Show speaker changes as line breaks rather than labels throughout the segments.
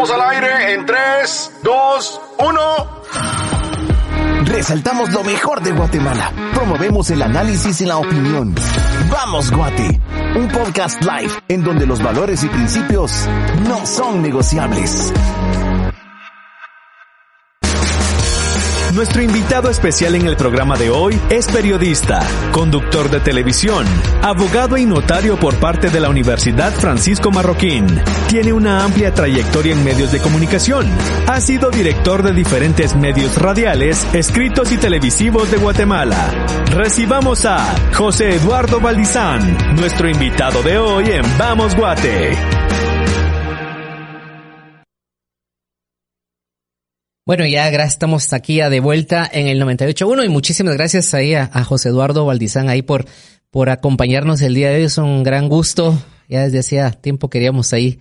Vamos al aire en 3, 2, 1.
Resaltamos lo mejor de Guatemala. Promovemos el análisis y la opinión. Vamos, Guate. Un podcast live en donde los valores y principios no son negociables.
Nuestro invitado especial en el programa de hoy es periodista, conductor de televisión, abogado y notario por parte de la Universidad Francisco Marroquín. Tiene una amplia trayectoria en medios de comunicación. Ha sido director de diferentes medios radiales, escritos y televisivos de Guatemala. Recibamos a José Eduardo Valdizán, nuestro invitado de hoy en Vamos Guate.
Bueno, ya estamos aquí de vuelta en el 98.1 y muchísimas gracias ahí a, José Eduardo Valdizán ahí por, por acompañarnos el día de hoy. Es un gran gusto. Ya desde hacía tiempo queríamos ahí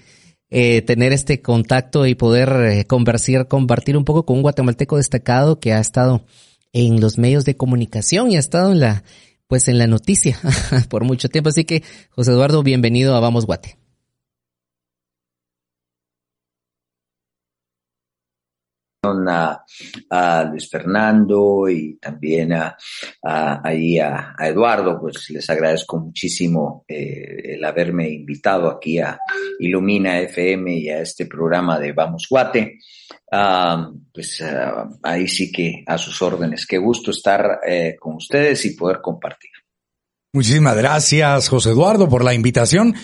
eh, tener este contacto y poder eh, conversar, compartir un poco con un guatemalteco destacado que ha estado en los medios de comunicación y ha estado en la, pues en la noticia por mucho tiempo. Así que, José Eduardo, bienvenido a Vamos Guate.
A, Luis Fernando y también a, ahí a, Eduardo, pues les agradezco muchísimo eh, el haberme invitado aquí a Ilumina FM y a este programa de Vamos Guate. Ah, pues ah, ahí sí que a sus órdenes. Qué gusto estar eh, con ustedes y poder compartir.
Muchísimas gracias, José Eduardo, por la invitación.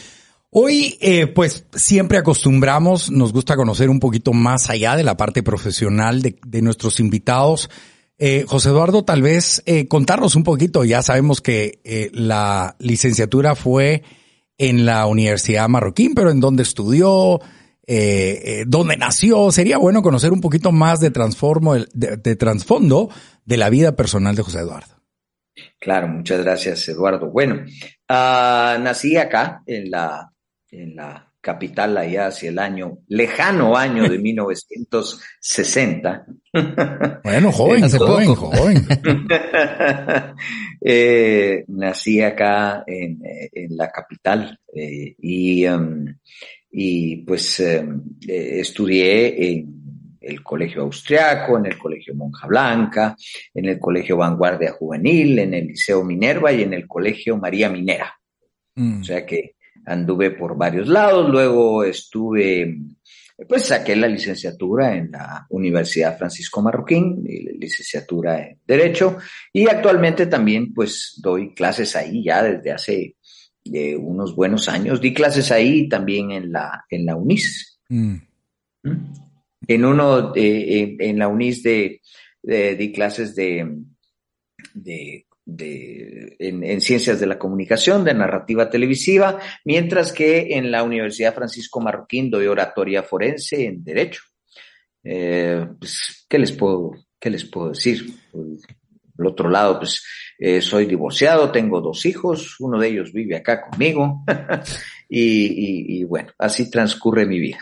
Hoy, eh, pues siempre acostumbramos, nos gusta conocer un poquito más allá de la parte profesional de, nuestros invitados. Eh, José Eduardo, tal vez eh, contarnos un poquito, ya sabemos que la licenciatura fue en la Universidad Marroquín, pero en dónde estudió, dónde nació, sería bueno conocer un poquito más de, transformo, de, de trasfondo de la vida personal de José Eduardo.
Claro, muchas gracias, Eduardo. Bueno, uh, nací acá en la en la capital allá hacia el año, lejano año de 1960.
Bueno, joven, joven, joven.
eh, nací acá en, en la capital eh, y, um, y pues eh, estudié en el Colegio Austriaco, en el Colegio Monja Blanca, en el Colegio Vanguardia Juvenil, en el Liceo Minerva y en el Colegio María Minera. Mm. O sea que anduve por varios lados, luego estuve, pues saqué la licenciatura en la Universidad Francisco Marroquín, licenciatura en Derecho, y actualmente también pues doy clases ahí ya desde hace eh, unos buenos años, di clases ahí también en la, en la UNIS. Mm. ¿Mm? En uno, eh, en la UNIS de, di clases de, de de, en, ciencias de la comunicación, de narrativa televisiva, mientras que en la Universidad Francisco Marroquín doy oratoria forense en Derecho. Eh, pues, ¿qué les puedo, qué les puedo decir? Por otro lado, pues eh, soy divorciado, tengo dos hijos, uno de ellos vive acá conmigo y, y bueno, así transcurre mi vida.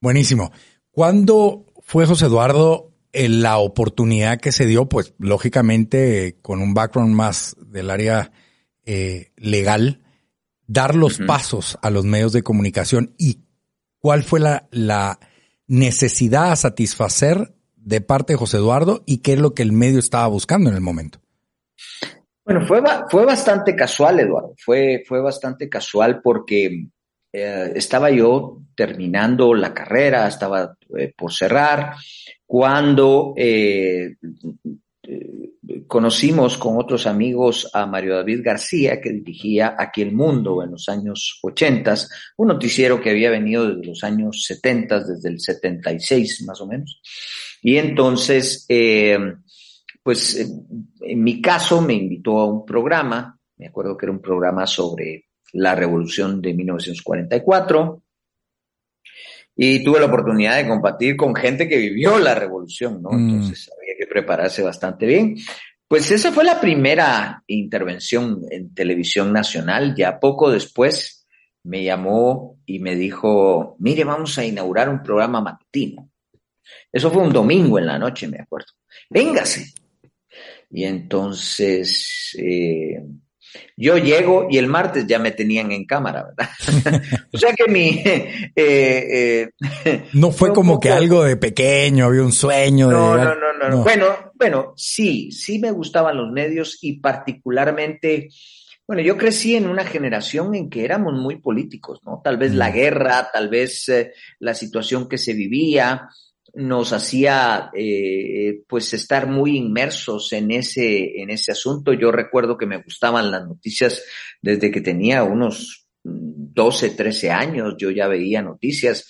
Buenísimo. ¿Cuándo fue José Eduardo la oportunidad que se dio, pues lógicamente con un background más del área eh, legal, dar los pasos a los medios de comunicación y cuál fue la, la necesidad a satisfacer de parte de José Eduardo y qué es lo que el medio estaba buscando en el momento.
Bueno, fue, fue bastante casual, Eduardo. Fue, fue bastante casual porque eh, estaba yo terminando la carrera, estaba eh, por cerrar cuando eh, conocimos con otros amigos a Mario David García, que dirigía Aquí el Mundo en los años 80, un noticiero que había venido desde los años 70, desde el 76 más o menos. Y entonces, eh, pues en mi caso me invitó a un programa, me acuerdo que era un programa sobre la revolución de 1944, y tuve la oportunidad de compartir con gente que vivió la revolución, ¿no?
Mm.
Entonces había que prepararse bastante bien. Pues esa fue la primera intervención en televisión nacional. Ya poco después me llamó y me dijo, mire, vamos a inaugurar un programa matutino. Eso fue un domingo en la noche, me acuerdo. Véngase. Y entonces eh, yo llego y el martes ya me tenían en cámara, ¿verdad? o sea que mi... eh, eh,
No fue como que algo de pequeño, había un sueño. de
No, no,
llegar-
no, no, no. Bueno, bueno, sí, sí me gustaban los medios y particularmente, bueno, yo crecí en una generación en que éramos muy políticos, ¿no? Tal vez la
Mm.
guerra, tal vez eh, la situación que se vivía nos hacía eh, pues estar muy inmersos en ese en ese asunto. Yo recuerdo que me gustaban las noticias desde que tenía unos mm, 12, 13 años, yo ya veía noticias.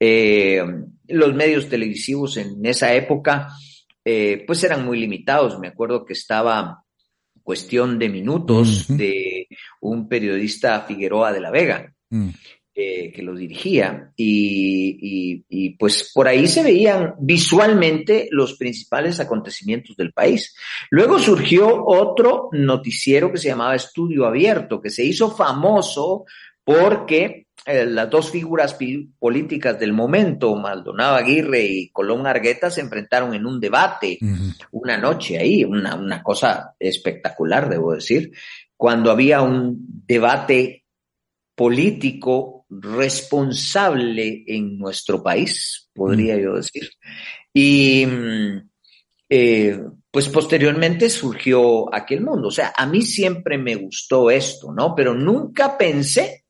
Eh, los medios televisivos en esa época eh, pues eran muy limitados. Me acuerdo que estaba cuestión de minutos de un periodista Figueroa de la Vega
Mm.
Eh, que lo dirigía y, y- y, pues por ahí se veían visualmente los principales acontecimientos del país. Luego surgió otro noticiero que se llamaba Estudio Abierto, que se hizo famoso porque eh, las dos figuras políticas del momento, Maldonado Aguirre y Colón Argueta, se enfrentaron en un debate una noche ahí, una, una cosa espectacular, debo decir, cuando había un debate político responsable en nuestro país, podría yo decir. Y mm, eh, pues posteriormente surgió aquel mundo. O sea, a mí siempre me gustó esto, ¿no? Pero nunca pensé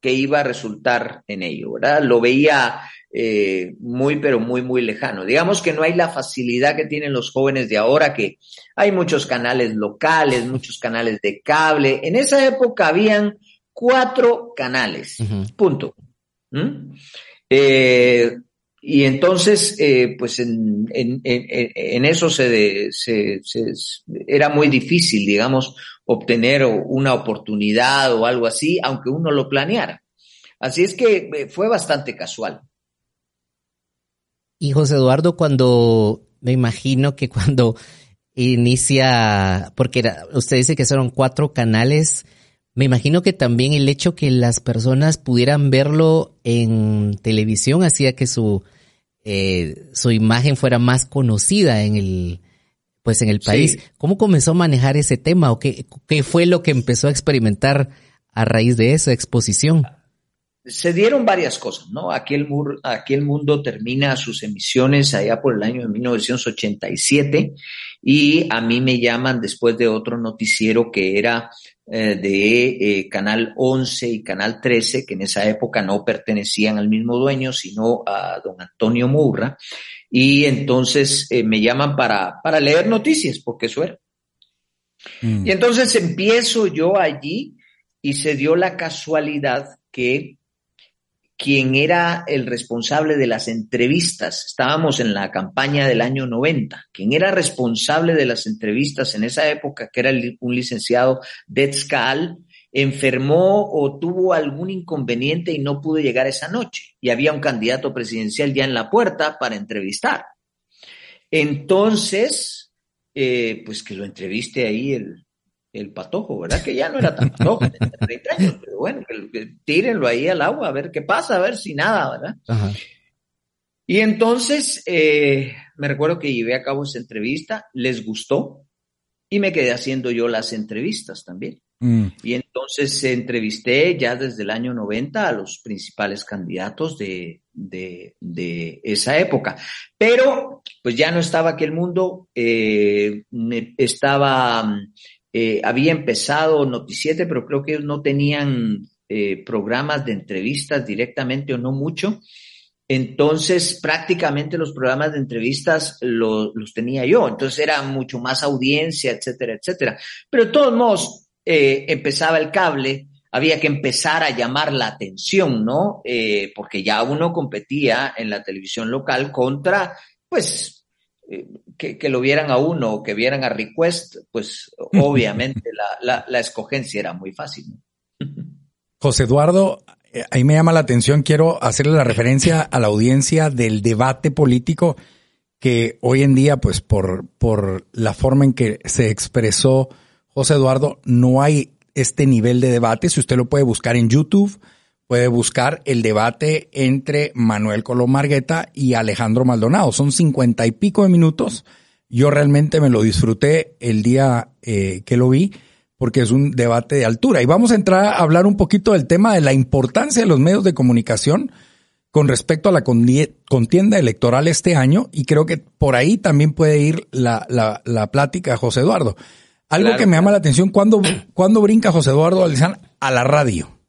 que iba a resultar en ello, ¿verdad? Lo veía eh, muy, pero muy, muy lejano. Digamos que no hay la facilidad que tienen los jóvenes de ahora, que hay muchos canales locales, muchos canales de cable. En esa época habían cuatro canales, punto. ¿Mm? Eh, y entonces, eh, pues en, en, en, en eso se, de- se, se- era muy difícil, digamos, obtener una oportunidad o algo así, aunque uno lo planeara. Así es que eh, fue bastante casual.
Y José Eduardo, cuando me imagino que cuando inicia, porque era, usted dice que fueron cuatro canales, me imagino que también el hecho que las personas pudieran verlo en televisión hacía que su eh, su imagen fuera más conocida en el pues en el
Sí.
país. ¿Cómo comenzó a manejar ese tema o qué, qué fue lo que empezó a experimentar a raíz de esa exposición?
se dieron varias cosas, ¿no? Aquel, mur, aquel mundo termina sus emisiones allá por el año de 1987 y a mí me llaman después de otro noticiero que era eh, de eh, Canal 11 y Canal 13, que en esa época no pertenecían al mismo dueño, sino a don Antonio Mourra. Y entonces eh, me llaman para, para leer noticias, porque eso era.
Mm.
Y entonces empiezo yo allí y se dio la casualidad que quien era el responsable de las entrevistas, estábamos en la campaña del año 90, quien era responsable de las entrevistas en esa época, que era un licenciado Detzcal, enfermó o tuvo algún inconveniente y no pudo llegar esa noche. Y había un candidato presidencial ya en la puerta para entrevistar. Entonces, eh, pues que lo entreviste ahí el, el patojo, ¿verdad? Que ya no era tan patojo, tenía 30 años, pero bueno, que, que tírenlo ahí al agua, a ver qué pasa, a ver si nada, ¿verdad?
Ajá.
Y entonces eh, me recuerdo que llevé a cabo esa entrevista, les gustó y me quedé haciendo yo las entrevistas también.
Mm.
Y entonces entrevisté ya desde el año 90 a los principales candidatos de, de, de esa época. Pero pues ya no estaba aquel mundo, eh, estaba, eh, había empezado Noticiete, pero creo que ellos no tenían eh, programas de entrevistas directamente o no mucho. Entonces, prácticamente los programas de entrevistas lo- los tenía yo. Entonces era mucho más audiencia, etcétera, etcétera. Pero de todos modos, eh, empezaba el cable, había que empezar a llamar la atención, ¿no? Porque ya uno competía en la televisión local contra, pues, que, que lo vieran a uno o que vieran a Request, pues obviamente la, la, la escogencia era muy fácil.
José Eduardo, eh, ahí me llama la atención, quiero hacerle la referencia a la audiencia del debate político que hoy en día, pues por, por la forma en que se expresó José Eduardo, no hay este nivel de debate. Si usted lo puede buscar en YouTube, puede buscar el debate entre Manuel Colón Margueta y Alejandro Maldonado. Son cincuenta y pico de minutos. Yo realmente me lo disfruté el día eh, que lo vi porque es un debate de altura. Y vamos a entrar a hablar un poquito del tema de la importancia de los medios de comunicación con respecto a la contienda electoral este año y creo que por ahí también puede ir la, la, la plática, José Eduardo. Algo que me llama la atención, ¿cuándo, brinca José Eduardo Alizán a la radio?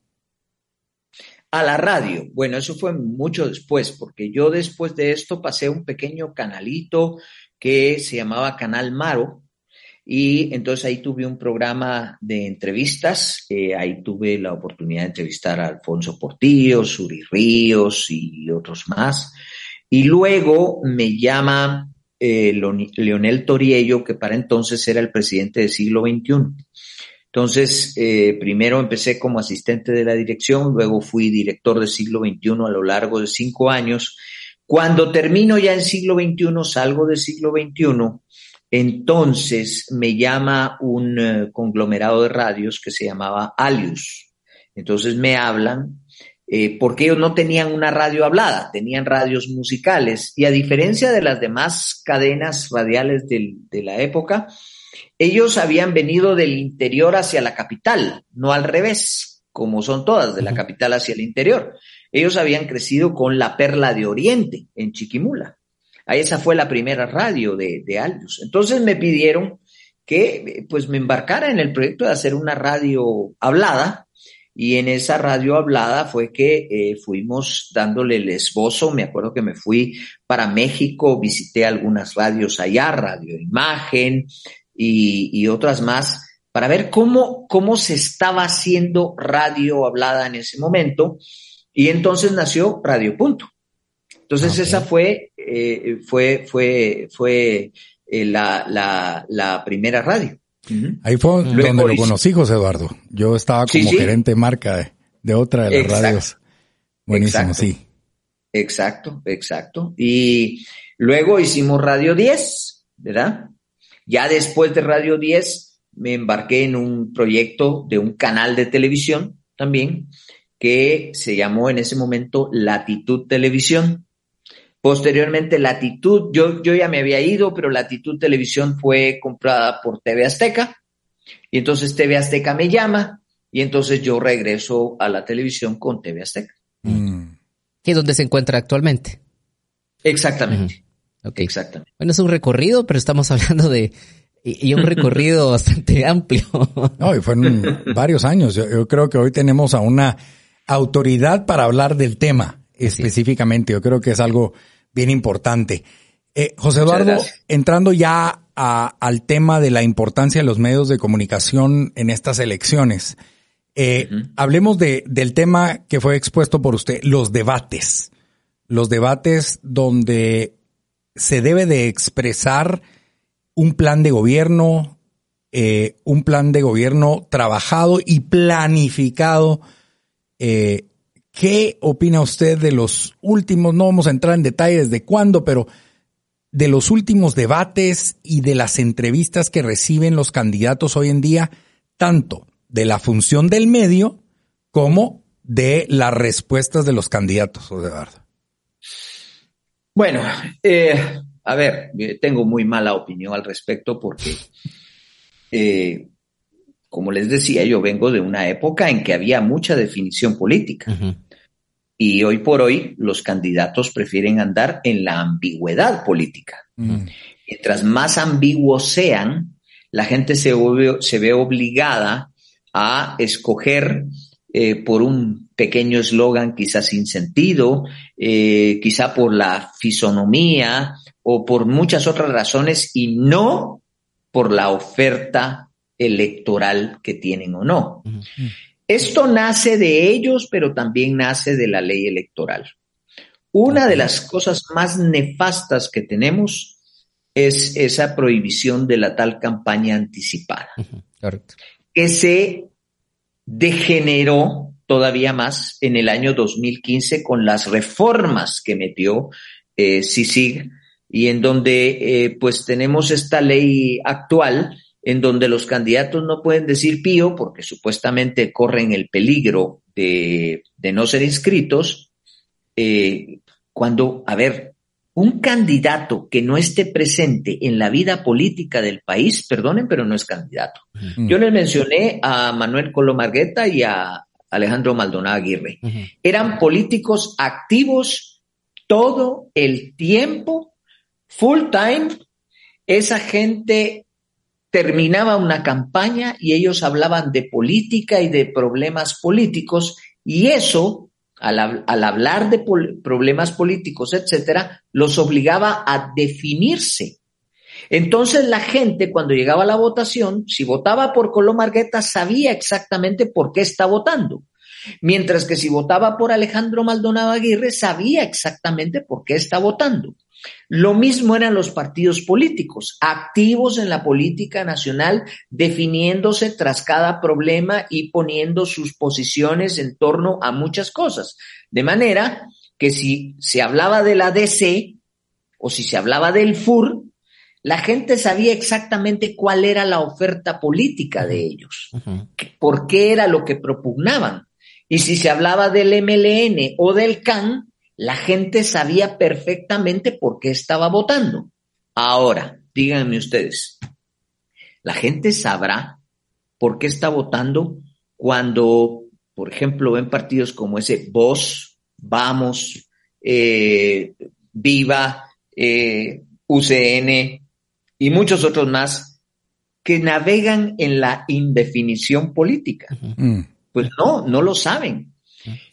A la radio. Bueno, eso fue mucho después, porque yo después de esto pasé un pequeño canalito que se llamaba Canal Maro, y entonces ahí tuve un programa de entrevistas, eh, ahí tuve la oportunidad de entrevistar a Alfonso Portillo, Suri Ríos y otros más. Y luego me llama eh, Leonel Toriello, que para entonces era el presidente del siglo XXI. Entonces, eh, primero empecé como asistente de la dirección, luego fui director del siglo XXI a lo largo de cinco años. Cuando termino ya en siglo XXI, salgo del siglo XXI entonces me llama un eh, conglomerado de radios que se llamaba Alius. Entonces me hablan, eh, porque ellos no tenían una radio hablada, tenían radios musicales. Y a diferencia de las demás cadenas radiales de la época, ellos habían venido del interior hacia la capital, no al revés, como son todas, de la capital hacia el interior. Ellos habían crecido con la perla de Oriente en Chiquimula. Esa fue la primera radio de, de. Entonces me pidieron que pues me embarcara en el proyecto de hacer una radio hablada y en esa radio hablada fue que eh, fuimos dándole el esbozo. Me acuerdo que me fui para México, visité algunas radios allá, Radio Imagen y, y otras más, para ver cómo, cómo se estaba haciendo radio hablada en ese momento. Y entonces nació Radio Punto. Entonces esa fue, eh, fue, fue, fue eh, la, la, la, primera radio.
Ahí fue donde lo conocí, José Eduardo. Yo estaba como gerente de marca de, otra de las radios. Buenísimo, sí.
Exacto, exacto. Y luego hicimos Radio 10, ¿verdad? Ya después de Radio 10 me embarqué en un proyecto de un canal de televisión también que se llamó en ese momento Latitud Televisión. Posteriormente, Latitud, yo, yo ya me había ido, pero Latitud Televisión fue comprada por TV Azteca. Y entonces TV Azteca me llama y entonces yo regreso a la televisión con TV Azteca.
Mm. ¿Y es donde se encuentra actualmente?
Exactamente. Exactamente.
Bueno, es un recorrido, pero estamos hablando de y, un recorrido bastante amplio.
No, y fueron varios años. yo, creo que hoy tenemos a una autoridad para hablar del tema específicamente. Yo creo que es algo bien importante. Eh, José Eduardo, entrando ya al tema de la importancia de los medios de comunicación en estas elecciones, eh, hablemos de, del tema que fue expuesto por usted, los debates. Los debates donde se debe de expresar un plan de gobierno, eh, un plan de gobierno trabajado y planificado eh, ¿Qué opina usted de los últimos, no vamos a entrar en detalles de cuándo, pero de los últimos debates y de las entrevistas que reciben los candidatos hoy en día, tanto de la función del medio como de las respuestas de los candidatos, Eduardo?
Bueno, eh, a ver, tengo muy mala opinión al respecto porque, eh, como les decía, yo vengo de una época en que había mucha definición política. Y hoy por hoy los candidatos prefieren andar en la ambigüedad política. Mm. Mientras más ambiguos sean, la gente se, se ve obligada a escoger eh, por un pequeño eslogan quizás sin sentido, eh, quizá por la fisonomía o por muchas otras razones y no por la oferta electoral que tienen o no. Esto nace de ellos, pero también nace de la ley electoral. Una de las cosas más nefastas que tenemos es esa prohibición de la tal campaña anticipada, que se degeneró todavía más en el año 2015 con las reformas que metió eh, CICIG y en donde eh, pues tenemos esta ley actual en donde los candidatos no pueden decir pío porque supuestamente corren el peligro de, no ser inscritos, eh, cuando, a ver, un candidato que no esté presente en la vida política del país, perdonen, pero no es candidato. Yo les mencioné a Manuel Colomargueta y a Alejandro Maldonado Aguirre. Eran políticos activos todo el tiempo, full time. Esa gente terminaba una campaña y ellos hablaban de política y de problemas políticos y eso, al, hablar de problemas políticos, etcétera, los obligaba a definirse. Entonces la gente cuando llegaba a la votación, si votaba por Colón Margueta, sabía exactamente por qué está votando. Mientras que si votaba por Alejandro Maldonado Aguirre, sabía exactamente por qué está votando. Lo mismo eran los partidos políticos, activos en la política nacional, definiéndose tras cada problema y poniendo sus posiciones en torno a muchas cosas. De manera que si se hablaba de la DC o si se hablaba del FUR, la gente sabía exactamente cuál era la oferta política de ellos, por qué era lo que propugnaban. Y si se hablaba del MLN o del CAN, la gente sabía perfectamente por qué estaba votando. Ahora, díganme ustedes, la gente sabrá por qué está votando cuando, por ejemplo, ven partidos como ese Voz, Vamos, eh, Viva, eh, UCN y muchos otros más que navegan en la indefinición política. Mm. Pues no, no lo saben.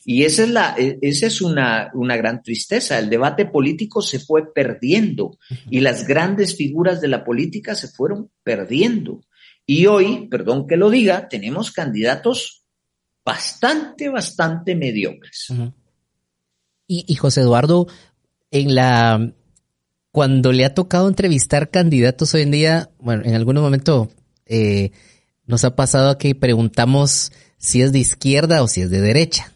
Y esa es, la, e, esa es una, una gran tristeza. El debate político se fue perdiendo y las grandes figuras de la política se fueron perdiendo. Y hoy, perdón que lo diga, tenemos candidatos bastante, bastante mediocres.
y, José Eduardo, en la cuando le ha tocado entrevistar candidatos hoy en día, bueno, en algún momento eh, nos ha pasado que preguntamos si es de izquierda o si es de derecha.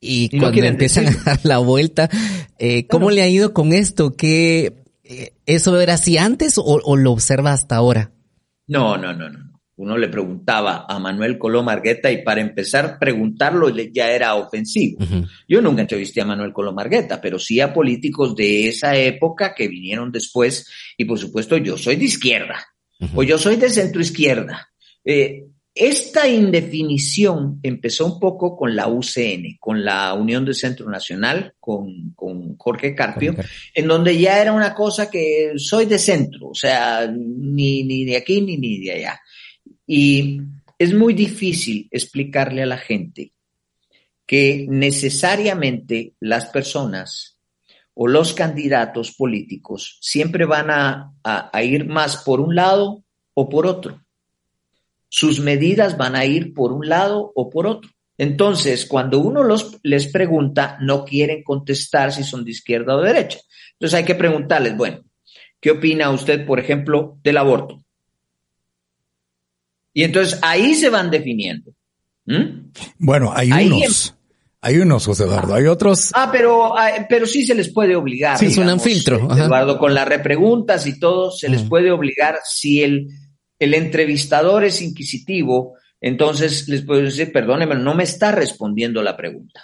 Y, cuando empiezan a dar la vuelta, eh, ¿cómo le ha ido con esto? ¿Qué, eh, ¿Eso era así antes o, lo observa hasta ahora?
No, no, no, no. Uno le preguntaba a Manuel Coló Margueta y para empezar preguntarlo ya era ofensivo. Yo nunca entrevisté a Manuel Coló Margueta, pero sí a políticos de esa época que vinieron después y por supuesto yo soy de izquierda o yo soy de centro izquierda. Eh, esta indefinición empezó un poco con la UCN, con la Unión de Centro Nacional, con, Jorge, Carpio, en donde ya era una cosa que soy de centro, o sea, ni, ni de aquí ni, ni de allá. Y es muy difícil explicarle a la gente que necesariamente las personas o los candidatos políticos siempre van a ir más por un lado o por otro sus medidas van a ir por un lado o por otro. Entonces, cuando uno los, les pregunta, no quieren contestar si son de izquierda o de derecha. Entonces hay que preguntarles, bueno, ¿qué opina usted, por ejemplo, del aborto? Y entonces ahí se van definiendo.
¿Mm? Bueno, hay unos. Em- hay unos, José Eduardo, hay otros.
Ah, pero, ah, pero sí se les puede obligar.
Sí, es un filtro.
Eduardo, con las repreguntas y todo, se les puede obligar si el el entrevistador es inquisitivo, entonces les puedo decir, perdóneme, no me está respondiendo la pregunta.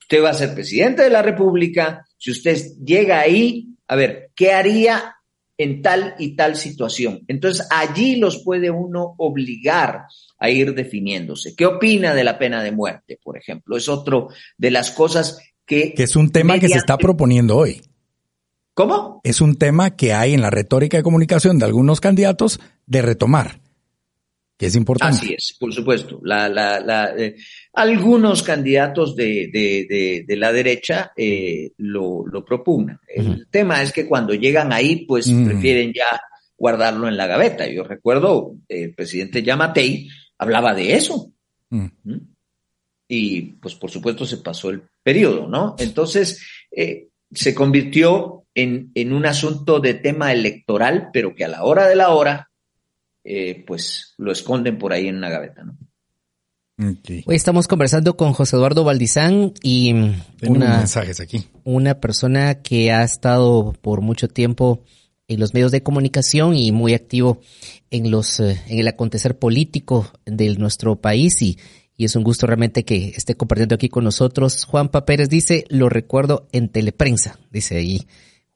Usted va a ser presidente de la República, si usted llega ahí, a ver, ¿qué haría en tal y tal situación? Entonces allí los puede uno obligar a ir definiéndose. ¿Qué opina de la pena de muerte, por ejemplo? Es otro de las cosas que...
Que es un tema que se está proponiendo hoy.
¿Cómo?
Es un tema que hay en la retórica de comunicación de algunos candidatos de retomar, que es importante.
Así es, por supuesto. La, la, la, eh, algunos candidatos de, de, de, la derecha eh, lo, lo, propugnan. El tema es que cuando llegan ahí, pues prefieren ya guardarlo en la gaveta. Yo recuerdo, el presidente Yamatei hablaba de eso. ¿Mm? Y pues por supuesto se pasó el periodo, ¿no? Entonces, eh, se convirtió en, en, un asunto de tema electoral, pero que a la hora de la hora, eh, pues lo esconden por ahí en una gaveta, ¿no?
Hoy estamos conversando con José Eduardo Valdizán y
una, mensajes aquí.
una persona que ha estado por mucho tiempo en los medios de comunicación y muy activo en los eh, en el acontecer político de nuestro país y, y es un gusto realmente que esté compartiendo aquí con nosotros. Juanpa Pérez dice, lo recuerdo en teleprensa, dice ahí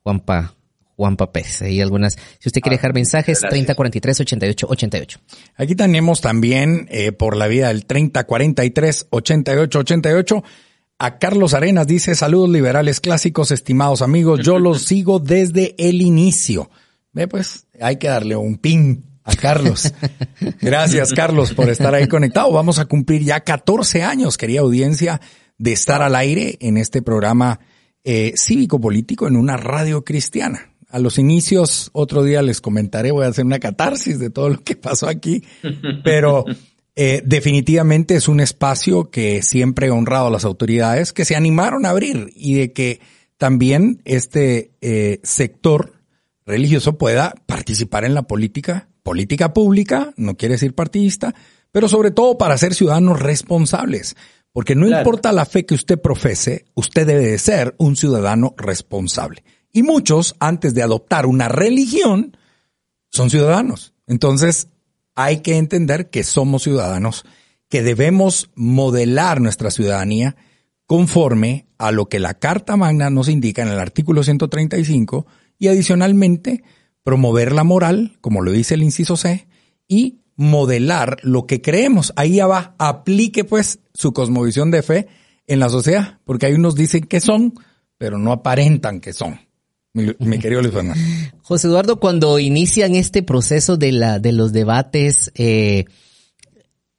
Juanpa Juan Pérez. Ahí algunas, si usted quiere ah, dejar mensajes, 3043 88 88.
Aquí tenemos también eh, por la vía del 3043 88 88. A Carlos Arenas dice, saludos liberales clásicos, estimados amigos, yo los sigo desde el inicio. Ve pues, hay que darle un pin a Carlos. Gracias Carlos por estar ahí conectado. Vamos a cumplir ya 14 años, querida audiencia, de estar al aire en este programa eh, cívico-político en una radio cristiana a los inicios, otro día les comentaré, voy a hacer una catarsis de todo lo que pasó aquí, pero eh, definitivamente es un espacio que siempre he honrado a las autoridades que se animaron a abrir y de que también este eh, sector religioso pueda participar en la política, política pública, no quiere decir partidista, pero sobre todo para ser ciudadanos responsables. Porque no importa la fe que usted profese, usted debe de ser un ciudadano responsable. Y muchos, antes de adoptar una religión, son ciudadanos. Entonces, hay que entender que somos ciudadanos, que debemos modelar nuestra ciudadanía conforme a lo que la Carta Magna nos indica en el artículo 135 y adicionalmente promover la moral, como lo dice el inciso C, y modelar lo que creemos. Ahí ya va, aplique pues su cosmovisión de fe en la sociedad, porque hay unos dicen que son, pero no aparentan que son mi, querido Luis Fernando.
José Eduardo, cuando inician este proceso de, la, de los debates, eh,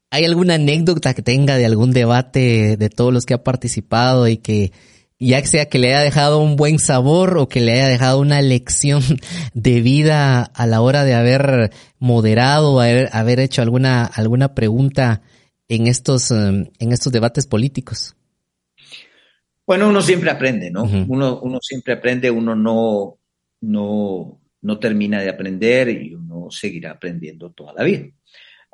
¿hay alguna anécdota que tenga de algún debate de todos los que ha participado y que ya sea que le haya dejado un buen sabor o que le haya dejado una lección de vida a la hora de haber moderado, haber, haber hecho alguna, alguna pregunta en estos, eh, en estos debates políticos?
Bueno, uno siempre aprende, ¿no? uno, uno siempre aprende, uno no, no, no termina de aprender y uno seguirá aprendiendo toda la vida.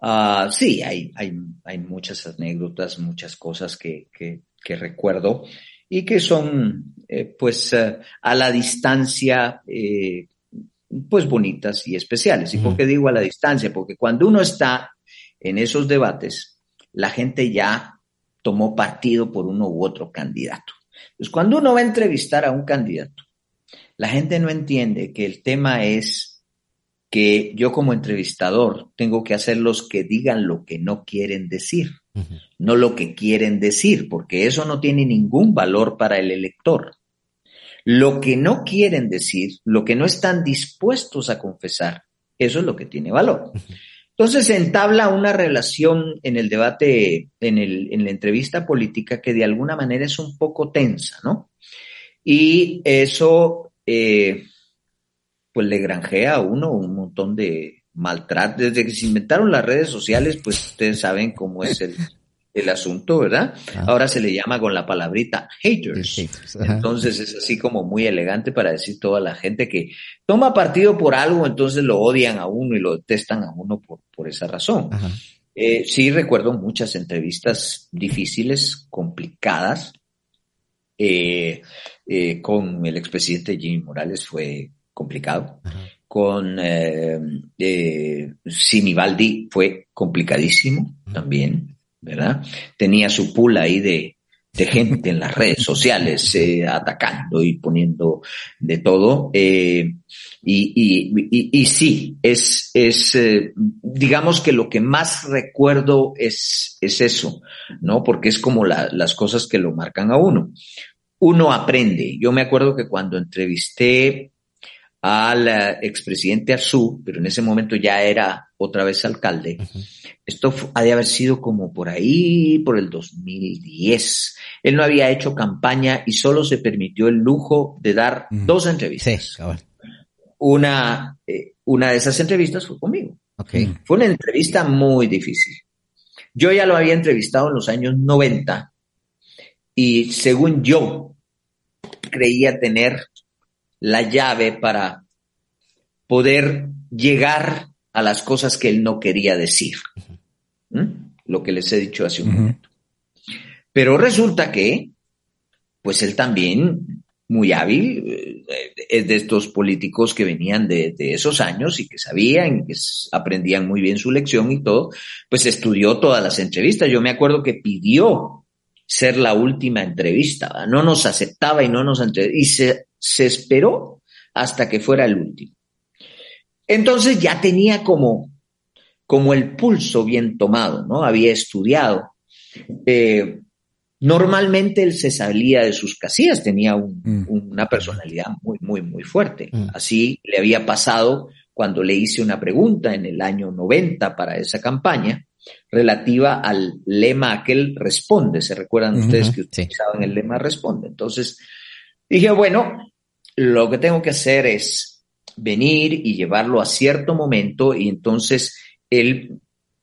Ah, sí, hay, hay, hay, muchas anécdotas, muchas cosas que, que, que recuerdo y que son, eh, pues, eh, a la distancia, eh, pues, bonitas y especiales. ¿Y por qué digo a la distancia? Porque cuando uno está en esos debates, la gente ya tomó partido por uno u otro candidato. Pues cuando uno va a entrevistar a un candidato, la gente no entiende que el tema es que yo como entrevistador tengo que hacer los que digan lo que no quieren decir, no lo que quieren decir, porque eso no tiene ningún valor para el elector. Lo que no quieren decir, lo que no están dispuestos a confesar, eso es lo que tiene valor. Entonces se entabla una relación en el debate, en, el, en la entrevista política que de alguna manera es un poco tensa, ¿no? Y eso, eh, pues le granjea a uno un montón de maltrato. Desde que se inventaron las redes sociales, pues ustedes saben cómo es el, el asunto, ¿verdad? Ahora se le llama con la palabrita haters. Entonces es así como muy elegante para decir toda la gente que toma partido por algo, entonces lo odian a uno y lo detestan a uno por, por esa razón. Eh, sí recuerdo muchas entrevistas difíciles, complicadas. Eh, eh, con el expresidente Jimmy Morales fue complicado. Con eh, Sinibaldi fue complicadísimo también. ¿verdad? Tenía su pool ahí de, de gente en las redes sociales eh, atacando y poniendo de todo. Eh, y, y, y, sí, es, es eh, digamos que lo que más recuerdo es, es eso, ¿no? Porque es como la, las cosas que lo marcan a uno. Uno aprende. Yo me acuerdo que cuando entrevisté al expresidente Arzú, pero en ese momento ya era otra vez alcalde, esto ha de haber sido como por ahí, por el 2010. Él no había hecho campaña y solo se permitió el lujo de dar dos entrevistas. una, eh, una de esas entrevistas fue conmigo. Fue una entrevista muy difícil. Yo ya lo había entrevistado en los años 90 y según yo creía tener la llave para poder llegar a las cosas que él no quería decir. ¿Mm? lo que les he dicho hace un momento. Pero resulta que, pues él también, muy hábil, eh, es de estos políticos que venían de, de, esos años y que sabían, que aprendían muy bien su lección y todo, pues estudió todas las entrevistas. Yo me acuerdo que pidió ser la última entrevista, no nos aceptaba y no nos y se, se esperó hasta que fuera el último. Entonces ya tenía como, como el pulso bien tomado, ¿no? Había estudiado. Eh, Normalmente él se salía de sus casillas, tenía mm. una personalidad muy, muy, muy fuerte. Mm. Así le había pasado cuando le hice una pregunta en el año 90 para esa campaña relativa al lema aquel responde. ¿Se recuerdan ustedes que utilizaban el lema responde? Entonces dije, bueno, lo que tengo que hacer es venir y llevarlo a cierto momento y entonces él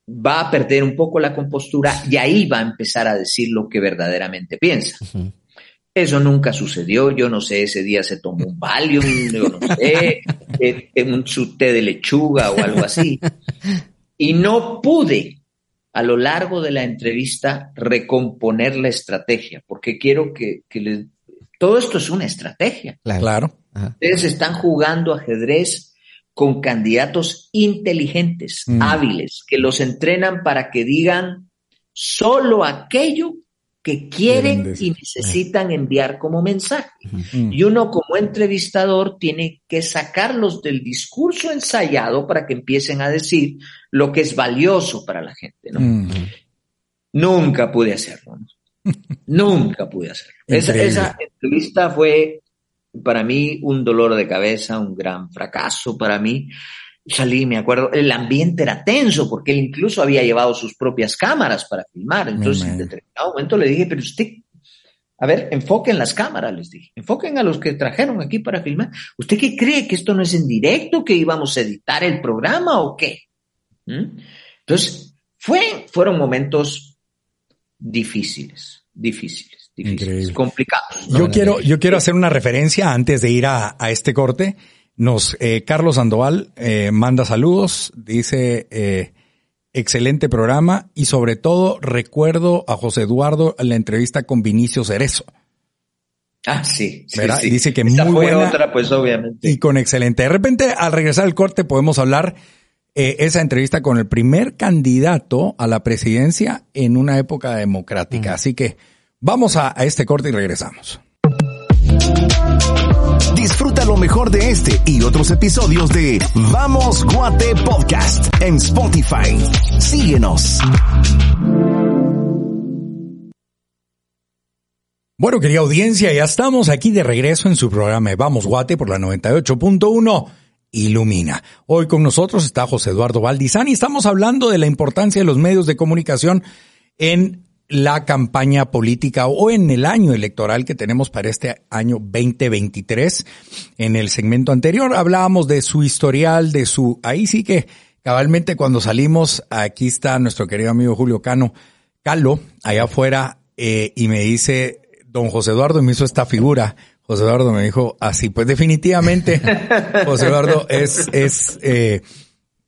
va a perder un poco la compostura y ahí va a empezar a decir lo que verdaderamente piensa. Eso nunca sucedió, yo no sé, ese día se tomó un Valium, yo no sé, eh, un su té de lechuga o algo así. Y no pude a lo largo de la entrevista recomponer la estrategia, porque quiero que, que todo esto es una estrategia.
Claro.
Ustedes están jugando ajedrez con candidatos inteligentes, mm. hábiles, que los entrenan para que digan solo aquello que quieren y necesitan enviar como mensaje. Mm. Y uno como entrevistador tiene que sacarlos del discurso ensayado para que empiecen a decir lo que es valioso para la gente. Mm. Nunca pude hacerlo. Nunca pude hacerlo. esa, entrevista fue para mí un dolor de cabeza, un gran fracaso para mí. Salí, me acuerdo, el ambiente era tenso porque él incluso había llevado sus propias cámaras para filmar. Entonces, en determinado momento le dije, pero usted, a ver, enfoquen las cámaras, les dije, enfoquen a los que trajeron aquí para filmar. ¿Usted qué cree que esto no es en directo, que íbamos a editar el programa o qué? ¿Mm? Entonces, fue, fueron momentos difíciles, difíciles difíciles, complicados.
Yo quiero, yo quiero hacer una referencia antes de ir a, este corte. Nos, eh, Carlos Sandoval eh, manda saludos, dice eh, excelente programa y sobre todo recuerdo a José Eduardo en la entrevista con Vinicio Cerezo.
Ah, sí.
Dice que muy buena.
otra, pues obviamente.
Y con excelente. De repente, al regresar al corte, podemos hablar esa entrevista con el primer candidato a la presidencia en una época democrática. Mm. Así que Vamos a, este corte y regresamos.
Disfruta lo mejor de este y otros episodios de Vamos Guate Podcast en Spotify. Síguenos.
Bueno, querida audiencia, ya estamos aquí de regreso en su programa Vamos Guate por la 98.1 Ilumina. Hoy con nosotros está José Eduardo Valdizán y estamos hablando de la importancia de los medios de comunicación en la campaña política o en el año electoral que tenemos para este año 2023. En el segmento anterior hablábamos de su historial, de su... Ahí sí que cabalmente cuando salimos, aquí está nuestro querido amigo Julio Cano, Calo, allá afuera, eh, y me dice, don José Eduardo me hizo esta figura. José Eduardo me dijo así, pues definitivamente, José Eduardo es, es, eh,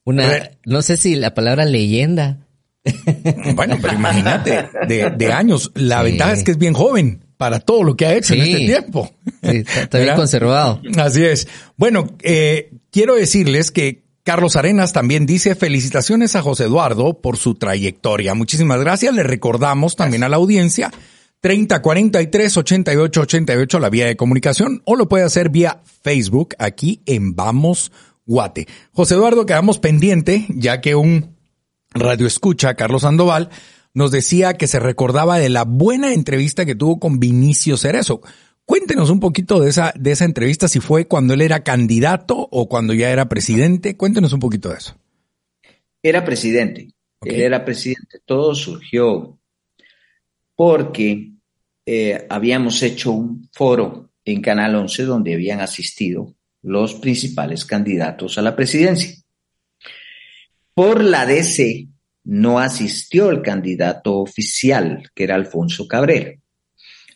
una, no sé si la palabra leyenda
bueno, pero imagínate, de, años. La ventaja es que es bien joven para todo lo que ha hecho en este tiempo.
Sí, está bien conservado.
Así es. Bueno, eh, quiero decirles que Carlos Arenas también dice felicitaciones a José Eduardo por su trayectoria. Muchísimas gracias. Le recordamos también a la audiencia 30 43 88 88 la vía de comunicación o lo puede hacer vía Facebook aquí en Vamos Guate. José Eduardo, quedamos pendiente ya que un Radio Escucha, Carlos Sandoval, nos decía que se recordaba de la buena entrevista que tuvo con Vinicio Cerezo. Cuéntenos un poquito de esa, de esa entrevista, si fue cuando él era candidato o cuando ya era presidente. Cuéntenos un poquito de eso.
Era presidente. Él era presidente. Todo surgió porque eh, habíamos hecho un foro en Canal 11 donde habían asistido los principales candidatos a la presidencia. Por la DC no asistió el candidato oficial, que era Alfonso Cabrera.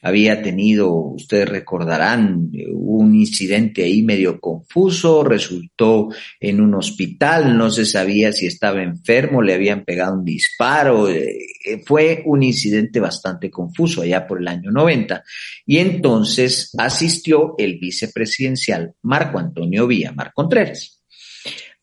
Había tenido, ustedes recordarán, un incidente ahí medio confuso, resultó en un hospital, no se sabía si estaba enfermo, le habían pegado un disparo, eh, fue un incidente bastante confuso allá por el año 90. Y entonces asistió el vicepresidencial Marco Antonio Villa Mar Contreras.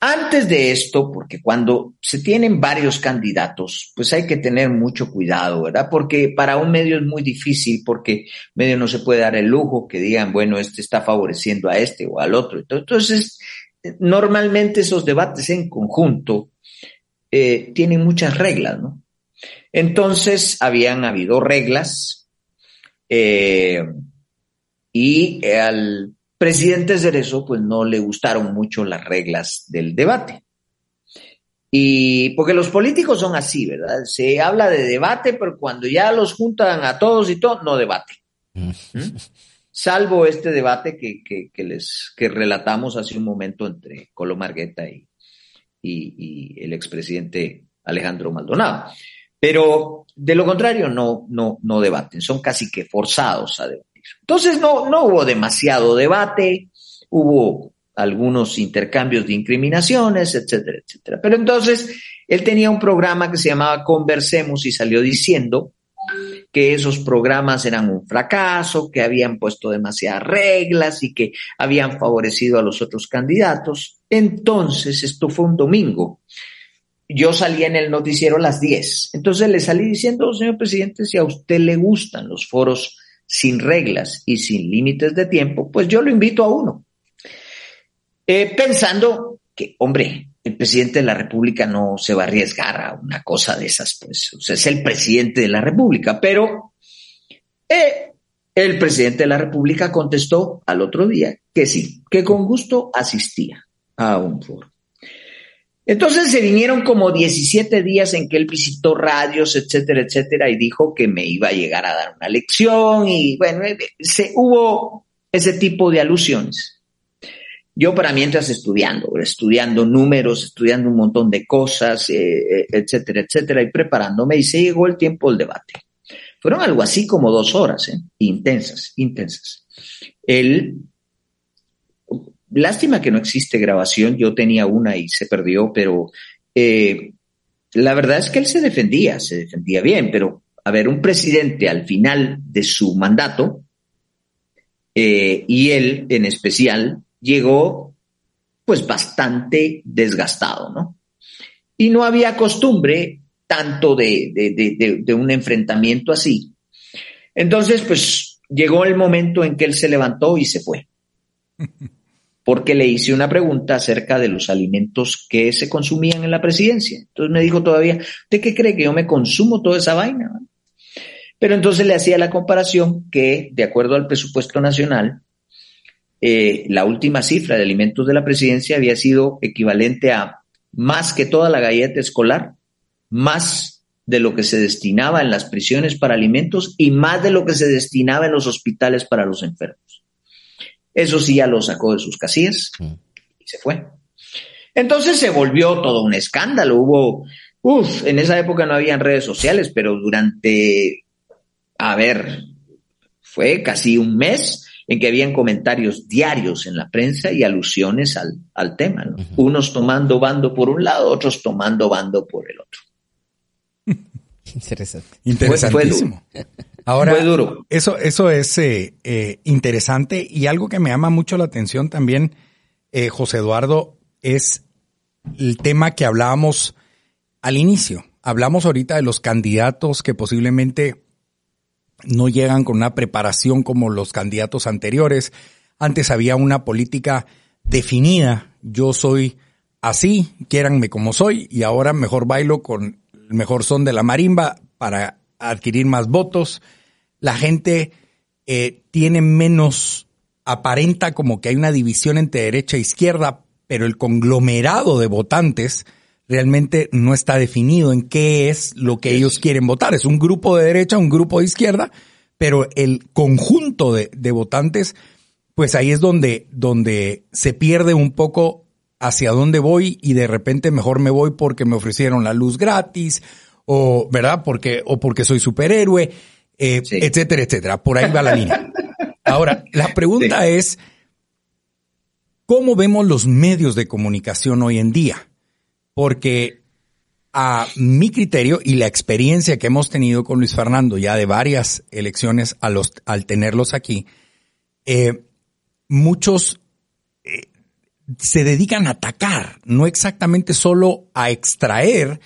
Antes de esto, porque cuando se tienen varios candidatos, pues hay que tener mucho cuidado, ¿verdad? Porque para un medio es muy difícil, porque medio no se puede dar el lujo que digan, bueno, este está favoreciendo a este o al otro. Entonces, normalmente esos debates en conjunto eh, tienen muchas reglas, ¿no? Entonces, habían habido reglas eh, y al presidente Cerezo pues no le gustaron mucho las reglas del debate. Y porque los políticos son así, ¿verdad? Se habla de debate, pero cuando ya los juntan a todos y todo, no debate. ¿Mm? Salvo este debate que, que, les que relatamos hace un momento entre Colo Margueta y, y, y el expresidente Alejandro Maldonado. Pero de lo contrario, no, no, no debaten, son casi que forzados a debatir. Entonces no, no hubo demasiado debate, hubo algunos intercambios de incriminaciones, etcétera, etcétera. Pero entonces él tenía un programa que se llamaba Conversemos y salió diciendo que esos programas eran un fracaso, que habían puesto demasiadas reglas y que habían favorecido a los otros candidatos. Entonces, esto fue un domingo. Yo salía en el noticiero a las 10. Entonces le salí diciendo, señor presidente, si a usted le gustan los foros sin reglas y sin límites de tiempo, pues yo lo invito a uno. Eh, pensando que, hombre, el presidente de la República no se va a arriesgar a una cosa de esas, pues, es el presidente de la República, pero eh, el presidente de la República contestó al otro día que sí, que con gusto asistía a un foro. Entonces se vinieron como 17 días en que él visitó radios, etcétera, etcétera, y dijo que me iba a llegar a dar una lección y bueno, eh, se, hubo ese tipo de alusiones. Yo para mientras estudiando, estudiando números, estudiando un montón de cosas, eh, eh, etcétera, etcétera, y preparándome y se llegó el tiempo del debate. Fueron algo así como dos horas, intensas, intensas. Él Lástima que no existe grabación, yo tenía una y se perdió, pero eh, la verdad es que él se defendía, se defendía bien, pero a ver, un presidente al final de su mandato, eh, y él en especial, llegó pues bastante desgastado, ¿no? Y no había costumbre tanto de, de, de un enfrentamiento así. Entonces, pues llegó el momento en que él se levantó y se fue. porque le hice una pregunta acerca de los alimentos que se consumían en la presidencia. Entonces me dijo todavía, ¿usted qué cree que yo me consumo toda esa vaina? Pero entonces le hacía la comparación que, de acuerdo al presupuesto nacional, eh, la última cifra de alimentos de la presidencia había sido equivalente a más que toda la galleta escolar, más de lo que se destinaba en las prisiones para alimentos y más de lo que se destinaba en los hospitales para los enfermos. Eso sí ya lo sacó de sus casillas mm. y se fue. Entonces se volvió todo un escándalo. Hubo, uff, en esa época no habían redes sociales, pero durante, a ver, fue casi un mes en que habían comentarios diarios en la prensa y alusiones al, al tema. Unos tomando bando por un lado, otros tomando bando por el otro.
Interesante. Interesantísimo. Ahora, Eso, eso es eh, eh, interesante y algo que me llama mucho la atención también, eh, José Eduardo, es el tema que hablábamos al inicio. Hablamos ahorita de los candidatos que posiblemente no llegan con una preparación como los candidatos anteriores. Antes había una política definida. Yo soy así, quiéranme como soy, y ahora mejor bailo con el mejor son de la marimba para adquirir más votos. La gente eh, tiene menos, aparenta como que hay una división entre derecha e izquierda, pero el conglomerado de votantes realmente no está definido en qué es lo que ellos quieren votar. Es un grupo de derecha, un grupo de izquierda, pero el conjunto de, de votantes, pues ahí es donde, donde se pierde un poco hacia dónde voy y de repente mejor me voy porque me ofrecieron la luz gratis o, ¿verdad? Porque, o porque soy superhéroe. Eh, etcétera, etcétera. Por ahí va la línea. Ahora, la pregunta es, ¿cómo vemos los medios de comunicación hoy en día? Porque a mi criterio y la experiencia que hemos tenido con Luis Fernando ya de varias elecciones a los, al tenerlos aquí, eh, muchos eh, se dedican a atacar, no exactamente solo a extraer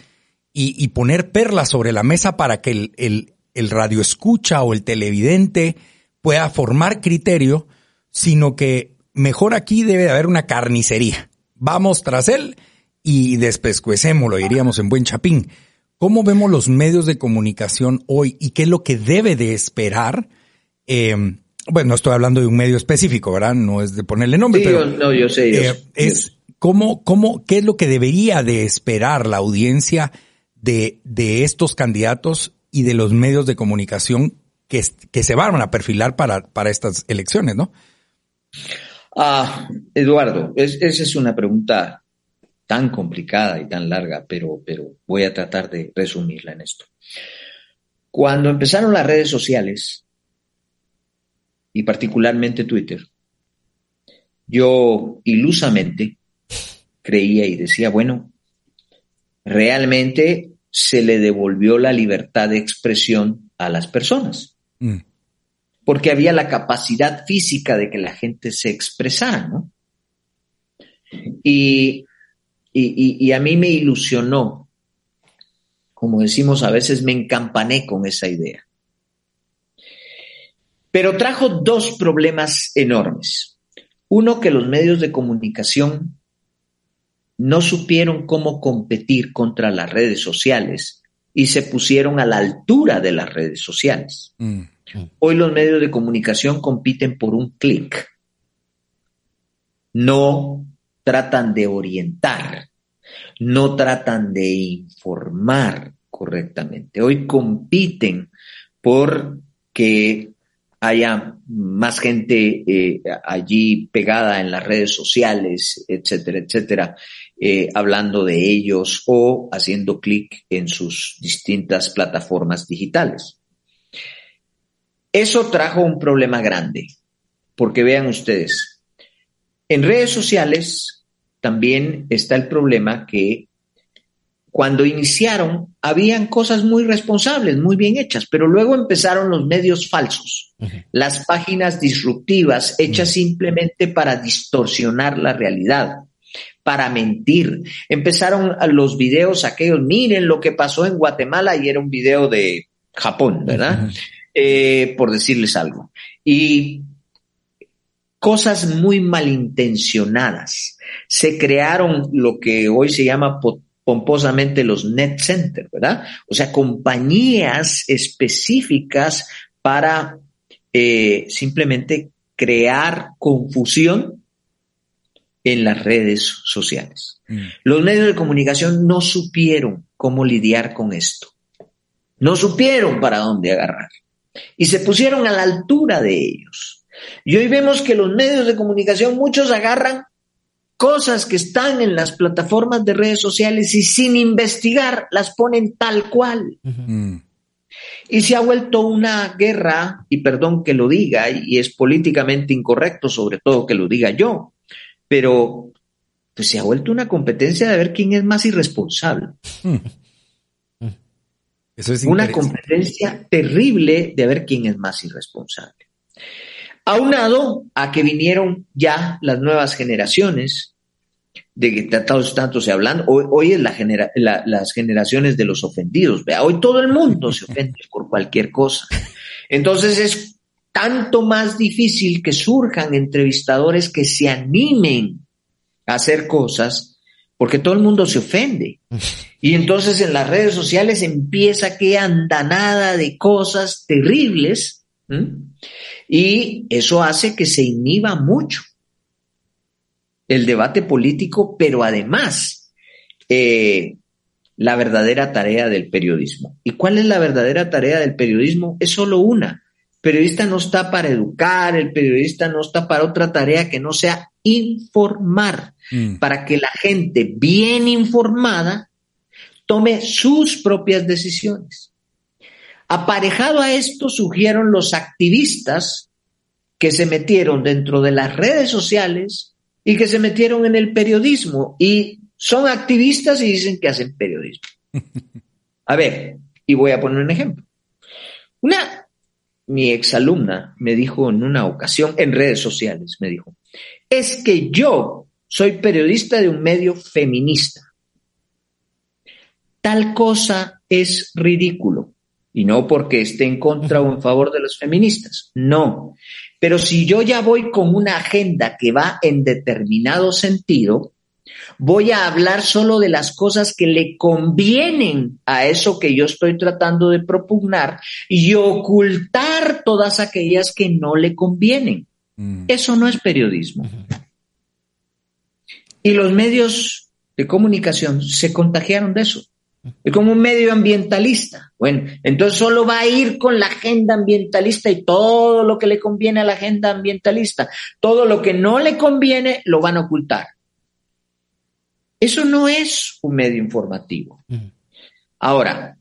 y, poner perlas sobre la mesa para que el, el, el radio escucha o el televidente pueda formar criterio, sino que mejor aquí debe de haber una carnicería. Vamos tras él y despescuecémoslo, diríamos en buen chapín. ¿Cómo vemos los medios de comunicación hoy y qué es lo que debe de esperar? Eh, bueno, no estoy hablando de un medio específico, ¿verdad? No es de ponerle nombre, pero
no, yo sé.
Eh, es cómo, cómo, qué es lo que debería de esperar la audiencia de, de estos candidatos y de los medios de comunicación que, que se van a perfilar para, para estas elecciones, ¿no?
Ah, Eduardo, esa es una pregunta tan complicada y tan larga, pero, pero voy a tratar de resumirla en esto. Cuando empezaron las redes sociales, y particularmente Twitter, yo ilusamente creía y decía, bueno, realmente se le devolvió la libertad de expresión a las personas. Mm. Porque había la capacidad física de que la gente se expresara, ¿no? Y, y, y a mí me ilusionó, como decimos a veces, me encampané con esa idea. Pero trajo dos problemas enormes. Uno, que los medios de comunicación no supieron cómo competir contra las redes sociales y se pusieron a la altura de las redes sociales. Mm. Hoy los medios de comunicación compiten por un clic. No tratan de orientar, no tratan de informar correctamente. Hoy compiten por que haya más gente eh, allí pegada en las redes sociales, etcétera, etcétera, eh, hablando de ellos o haciendo clic en sus distintas plataformas digitales. Eso trajo un problema grande, porque vean ustedes, en redes sociales también está el problema que cuando iniciaron, habían cosas muy responsables, muy bien hechas, pero luego empezaron los medios falsos, las páginas disruptivas hechas simplemente para distorsionar la realidad, para mentir. Empezaron los videos aquellos, miren lo que pasó en Guatemala y era un video de Japón, ¿verdad? Eh, por decirles algo. Y cosas muy malintencionadas. Se crearon lo que hoy se llama pomposamente los net center, ¿verdad? O sea, compañías específicas para eh, simplemente crear confusión en las redes sociales. Mm. Los medios de comunicación no supieron cómo lidiar con esto. No supieron para dónde agarrar. Y se pusieron a la altura de ellos. Y hoy vemos que los medios de comunicación, muchos agarran cosas que están en las plataformas de redes sociales y sin investigar las ponen tal cual. Mm. Y se ha vuelto una guerra, y perdón que lo diga, y es políticamente incorrecto, sobre todo que lo diga yo, pero pues se ha vuelto una competencia de ver quién es más irresponsable. Eso es una competencia terrible de ver quién es más irresponsable. Aunado a que vinieron ya las nuevas generaciones, de que tantos, tanto se hablan, hoy, hoy es la las generaciones de los ofendidos, vea, hoy todo el mundo se ofende por cualquier cosa. Entonces es tanto más difícil que surjan entrevistadores que se animen a hacer cosas, porque todo el mundo se ofende. Y entonces en las redes sociales empieza que andanada de cosas terribles. Y eso hace que se inhiba mucho el debate político, pero además eh, la verdadera tarea del periodismo. ¿Y cuál es la verdadera tarea del periodismo? Es solo una. Periodista no está para educar, el periodista no está para otra tarea que no sea informar, mm. para que la gente bien informada tome sus propias decisiones. Aparejado a esto surgieron los activistas que se metieron dentro de las redes sociales y que se metieron en el periodismo y son activistas y dicen que hacen periodismo. A ver, y voy a poner un ejemplo. Una, mi exalumna me dijo en una ocasión en redes sociales, me dijo, es que yo soy periodista de un medio feminista. Tal cosa es ridículo. Y no porque esté en contra o en favor de los feministas. No. Pero si yo ya voy con una agenda que va en determinado sentido, voy a hablar solo de las cosas que le convienen a eso que yo estoy tratando de propugnar y ocultar todas aquellas que no le convienen. Mm. Eso no es periodismo. Y los medios de comunicación se contagiaron de eso. Es como un medio ambientalista. Bueno, entonces solo va a ir con la agenda ambientalista y todo lo que le conviene a la agenda ambientalista. Todo lo que no le conviene lo van a ocultar. Eso no es un medio informativo. Ahora,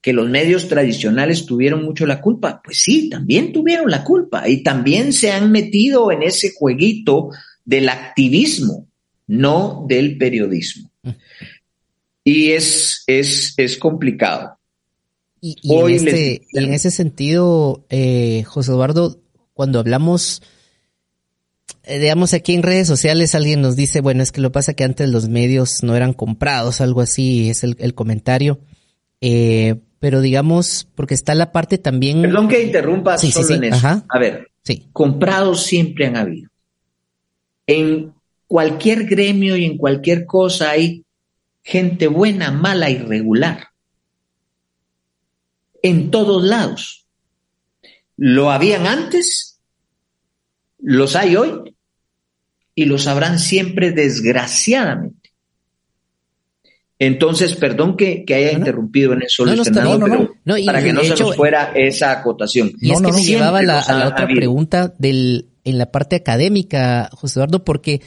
que los medios tradicionales tuvieron mucho la culpa, pues sí, también tuvieron la culpa y también se han metido en ese jueguito del activismo, no del periodismo. Y es, es, es complicado.
Y, este, en, ese sentido, eh, José Eduardo, cuando hablamos digamos aquí en redes sociales alguien nos dice, bueno, es que lo pasa que antes los medios no eran comprados, algo así es el, comentario. Eh, pero digamos, porque está la parte también...
Perdón que interrumpa solo en eso. A ver, comprados siempre han habido. En cualquier gremio y en cualquier cosa hay gente buena, mala, irregular. En todos lados. Lo habían antes, los hay hoy y lo sabrán siempre desgraciadamente. Entonces, perdón que, haya interrumpido en eso, Luis Fernando, para que no se nos fuera esa acotación.
Y es que me llevaba a la otra pregunta del, en la parte académica, José Eduardo, porque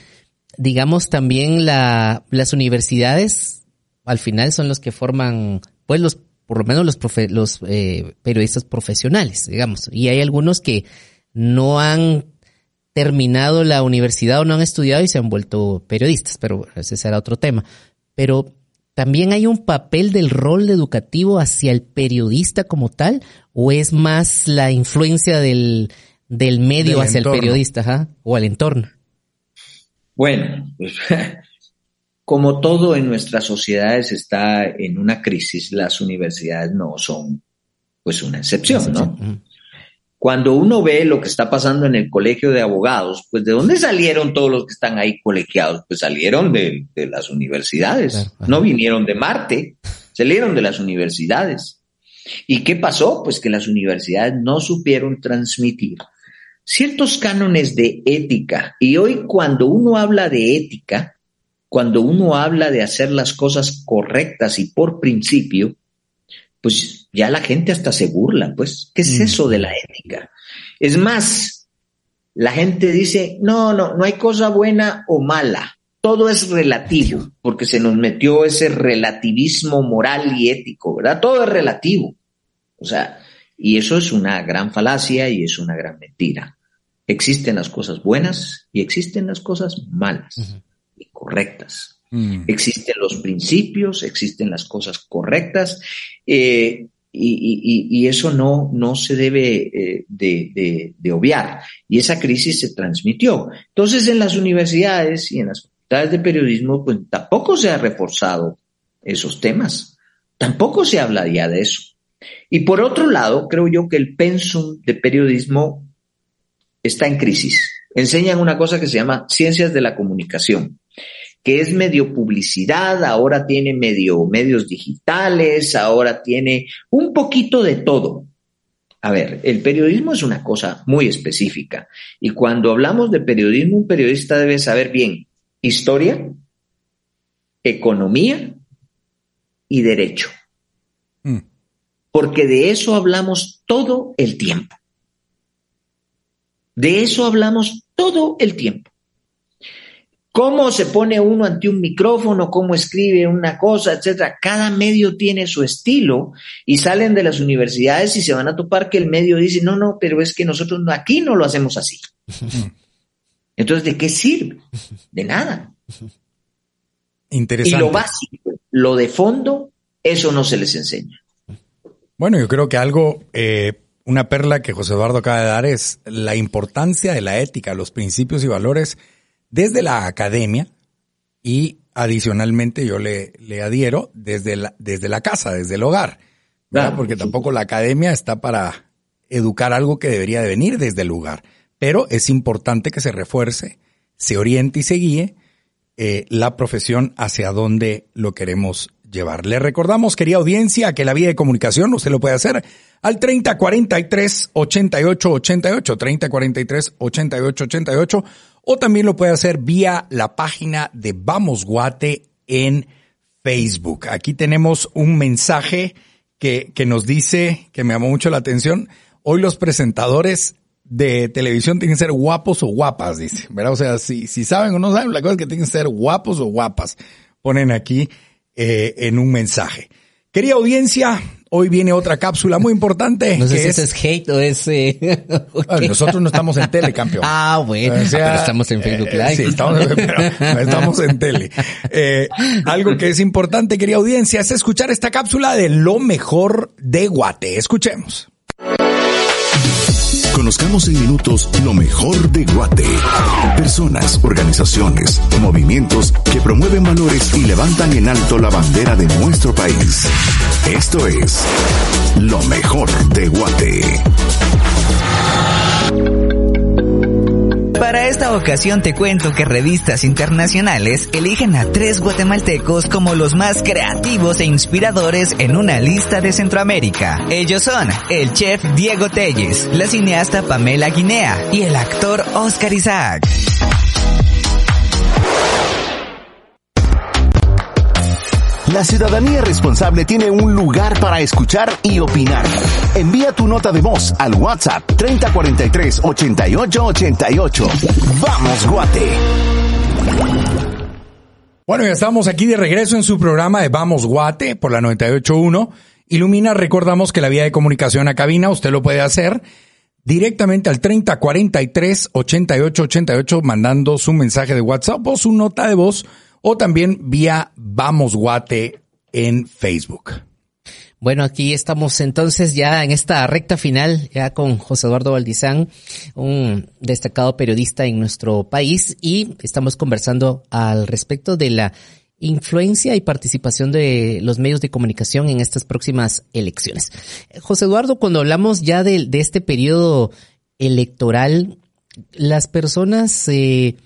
digamos también la, las universidades al final son los que forman, pues los, por lo menos los, los eh, periodistas profesionales, digamos, y hay algunos que no han terminado la universidad o no han estudiado y se han vuelto periodistas, pero ese será otro tema. Pero también hay un papel del rol educativo hacia el periodista como tal, o es más la influencia del, del medio hacia el periodista o al entorno.
Bueno, pues, como todo en nuestras sociedades está en una crisis, las universidades no son pues una excepción, ¿no? Cuando uno ve lo que está pasando en el colegio de abogados, pues ¿de dónde salieron todos los que están ahí colegiados? Pues salieron de, las universidades, no vinieron de Marte, salieron de las universidades. ¿Y qué pasó? Pues que las universidades no supieron transmitir ciertos cánones de ética. Y hoy cuando uno habla de ética, cuando uno habla de hacer las cosas correctas y por principio, pues ya la gente hasta se burla, pues, ¿qué es eso de la ética? Es más, la gente dice, no, no, no hay cosa buena o mala, todo es relativo, porque se nos metió ese relativismo moral y ético, ¿verdad? Todo es relativo. O sea, y eso es una gran falacia y es una gran mentira. Existen las cosas buenas y existen las cosas malas y correctas. Mm. Existen los principios, existen las cosas correctas. Eh, y, eso no, no se debe eh, de, obviar. Y esa crisis se transmitió. Entonces, en las universidades y en las facultades de periodismo, pues tampoco se ha reforzado esos temas. Tampoco se habla ya de eso. Y por otro lado, creo yo que el pensum de periodismo está en crisis. Enseñan una cosa que se llama ciencias de la comunicación que es medio publicidad, ahora tiene medio medios digitales, ahora tiene un poquito de todo. A ver, el periodismo es una cosa muy específica y cuando hablamos de periodismo, un periodista debe saber bien historia, economía y derecho. Mm. Porque de eso hablamos todo el tiempo. De eso hablamos todo el tiempo. Cómo se pone uno ante un micrófono, cómo escribe una cosa, etcétera. Cada medio tiene su estilo y salen de las universidades y se van a topar que el medio dice, no, no, pero es que nosotros aquí no lo hacemos así. Entonces, ¿de qué sirve? De nada.
Interesante.
Y lo básico, lo de fondo, eso no se les enseña.
Bueno, yo creo que algo, eh, una perla que José Eduardo acaba de dar es la importancia de la ética, los principios y valores desde la academia y adicionalmente yo le, le adhiero desde la, desde la casa, desde el hogar, porque tampoco la academia está para educar algo que debería de venir desde el lugar, pero es importante que se refuerce, se oriente y se guíe eh, la profesión hacia dónde lo queremos llevar. Le recordamos, querida audiencia, que la vía de comunicación usted lo puede hacer al 3043 8888, 3043 8888, o también lo puede hacer vía la página de Vamos Guate en Facebook. Aquí tenemos un mensaje que, que nos dice, que me llamó mucho la atención, hoy los presentadores de televisión tienen que ser guapos o guapas, dice, ¿verdad? O sea, si, si saben o no saben, la cosa es que tienen que ser guapos o guapas. Ponen aquí eh, en un mensaje. Querida audiencia, hoy viene otra cápsula muy importante.
No sé si es... es hate o es... Eh,
nosotros no estamos en tele, campeón.
Ah, bueno. O sea, pero estamos en Facebook eh, Live.
sí, estamos, pero estamos en tele. Eh, algo que es importante, querida audiencia, es escuchar esta cápsula de lo mejor de Guate. Escuchemos.
Conozcamos en minutos lo mejor de Guate. Personas, organizaciones, movimientos que promueven valores y levantan en alto la bandera de nuestro país. Esto es lo mejor de Guate.
Para esta ocasión te cuento que revistas internacionales eligen a tres guatemaltecos como los más creativos e inspiradores en una lista de Centroamérica. Ellos son el chef Diego Telles, la cineasta Pamela Guinea y el actor Oscar Isaac.
La ciudadanía responsable tiene un lugar para escuchar y opinar. Envía tu nota de voz al WhatsApp 3043 8888. Vamos, Guate.
Bueno, ya estamos aquí de regreso en su programa de Vamos Guate por la 981. Ilumina, recordamos que la vía de comunicación a cabina usted lo puede hacer directamente al 3043 8888 mandando su mensaje de WhatsApp o su nota de voz o también vía Vamos Guate en Facebook.
Bueno, aquí estamos entonces ya en esta recta final, ya con José Eduardo Valdizán, un destacado periodista en nuestro país, y estamos conversando al respecto de la influencia y participación de los medios de comunicación en estas próximas elecciones. José Eduardo, cuando hablamos ya de, este periodo electoral, las personas eh,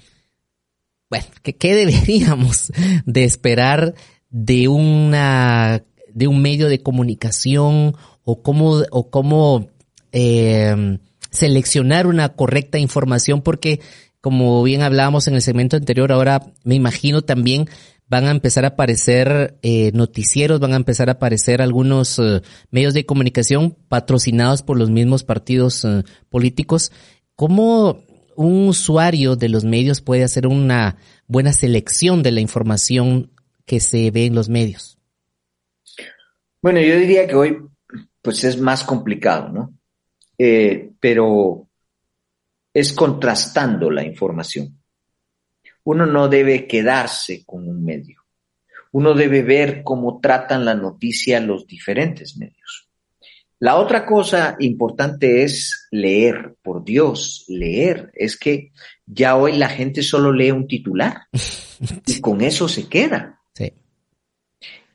bueno, ¿qué, deberíamos de esperar de una de un medio de comunicación o cómo o cómo eh, seleccionar una correcta información? Porque como bien hablábamos en el segmento anterior, ahora me imagino también van a empezar a aparecer eh, noticieros, van a empezar a aparecer algunos eh, medios de comunicación patrocinados por los mismos partidos eh, políticos. ¿Cómo un usuario de los medios puede hacer una buena selección de la información que se ve en los medios?
Bueno, yo diría que hoy pues es más complicado, ¿no? Eh, pero es contrastando la información. Uno no debe quedarse con un medio. Uno debe ver cómo tratan la noticia los diferentes medios. La otra cosa importante es leer, por Dios, leer. Es que ya hoy la gente solo lee un titular y con eso se queda. Sí.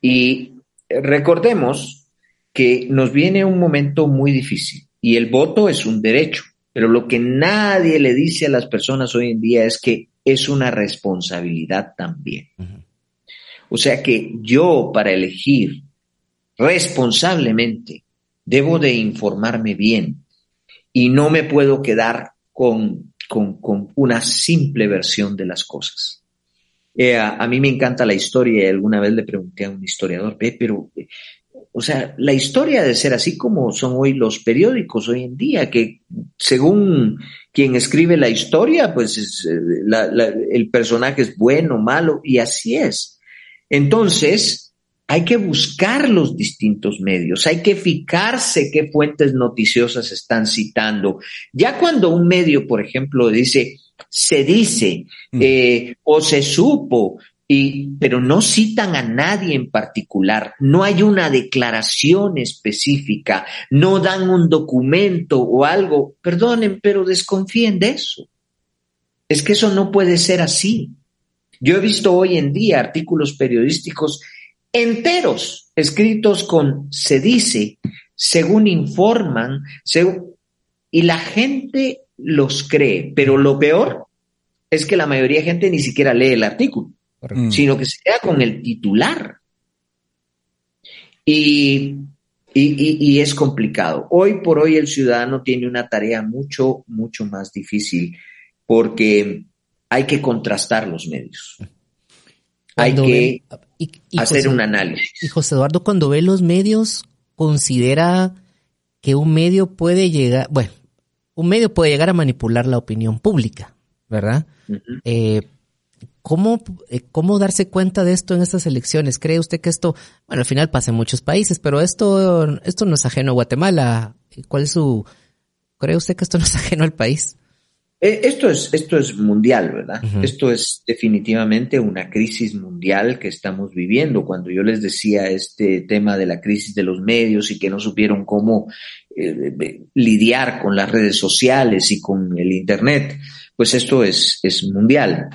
Y recordemos que nos viene un momento muy difícil y el voto es un derecho, pero lo que nadie le dice a las personas hoy en día es que es una responsabilidad también. O sea que yo para elegir responsablemente debo de informarme bien y no me puedo quedar con, con, una simple versión de las cosas. Eh, a, mí me encanta la historia y alguna vez le pregunté a un historiador, pero O sea, la historia de ser así como son hoy los periódicos hoy en día, que según quien escribe la historia, pues eh, el personaje es bueno, malo, y así es. Entonces, hay que buscar los distintos medios, hay que fijarse qué fuentes noticiosas están citando. Ya cuando un medio, por ejemplo, dice, se dice mm. eh, o se supo, y, pero no citan a nadie en particular, no hay una declaración específica, no dan un documento o algo, perdonen, pero desconfíen de eso. Es que eso no puede ser así. Yo he visto hoy en día artículos periodísticos enteros escritos con se dice, según informan, y la gente los cree, pero lo peor es que la mayoría de gente ni siquiera lee el artículo. Mm. sino que se queda con el titular. Y, y, es complicado. Hoy por hoy el ciudadano tiene una tarea mucho, mucho más difícil porque hay que contrastar los medios. hay que hacer un análisis.
Y José Eduardo, cuando ve los medios, considera que un medio puede llegar, bueno, un medio puede llegar a manipular la opinión pública, ¿verdad? ¿Cómo, eh, ¿Cómo darse cuenta de esto en estas elecciones? ¿Cree usted que esto, bueno, al final pasa en muchos países, pero esto, esto no es ajeno a Guatemala? ¿Cuál es su, cree usted que esto no es ajeno al país?
Eh, esto es, esto es mundial, ¿verdad? Esto es definitivamente una crisis mundial que estamos viviendo. Cuando yo les decía este tema de la crisis de los medios y que no supieron cómo eh, lidiar con las redes sociales y con el Internet, pues esto es, es mundial.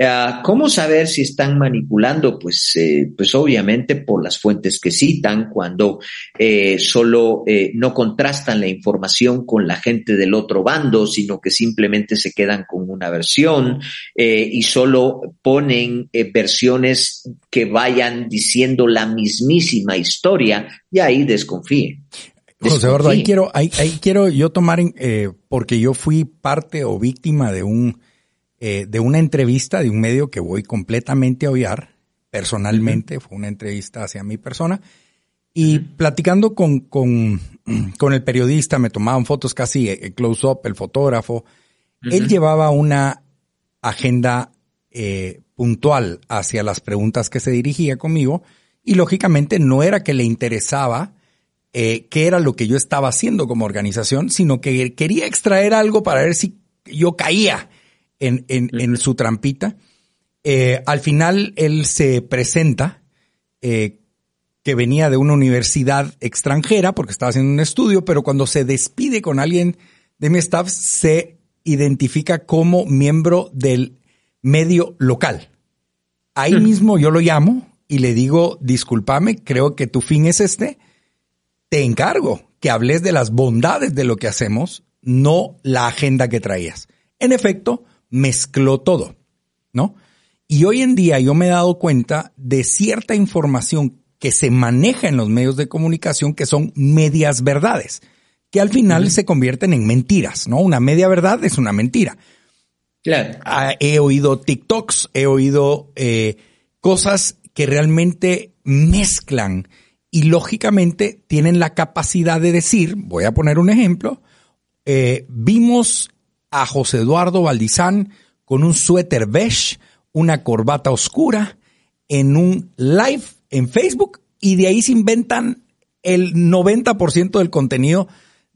Ah, ¿Cómo saber si están manipulando? Pues, eh, pues obviamente por las fuentes que citan, cuando eh, solo eh, no contrastan la información con la gente del otro bando, sino que simplemente se quedan con una versión y solo ponen versiones que vayan diciendo la mismísima historia, y ahí desconfíen.
José Eduardo, ahí quiero, ahí, ahí quiero yo tomar, eh, porque yo fui parte o víctima de un, eh, de una entrevista de un medio que voy completamente a odiar, personalmente, fue una entrevista hacia mi persona, y platicando con, con, con, el periodista, me tomaban fotos casi eh, close-up, el fotógrafo, él llevaba una agenda eh, puntual hacia las preguntas que se dirigía conmigo, y lógicamente no era que le interesaba eh, qué era lo que yo estaba haciendo como organización, sino que quería extraer algo para ver si yo caía en, en, su trampita. Eh, al final él se presenta eh, que venía de una universidad extranjera porque estaba haciendo un estudio, pero cuando se despide con alguien de mi staff se identifica como miembro del medio local. Ahí mismo yo lo llamo y le digo, discúlpame, creo que tu fin es este te encargo que hables de las bondades de lo que hacemos, no la agenda que traías. En efecto, mezcló todo, ¿no? Y hoy en día yo me he dado cuenta de cierta información que se maneja en los medios de comunicación que son medias verdades, que al final se convierten en mentiras, ¿no? Una media verdad es una mentira.
Claro.
Ah, he oído TikToks, he oído eh, cosas que realmente mezclan y lógicamente tienen la capacidad de decir, voy a poner un ejemplo, eh, vimos a José Eduardo Valdizán con un suéter beige, una corbata oscura, en un live en Facebook y de ahí se inventan el 90% del contenido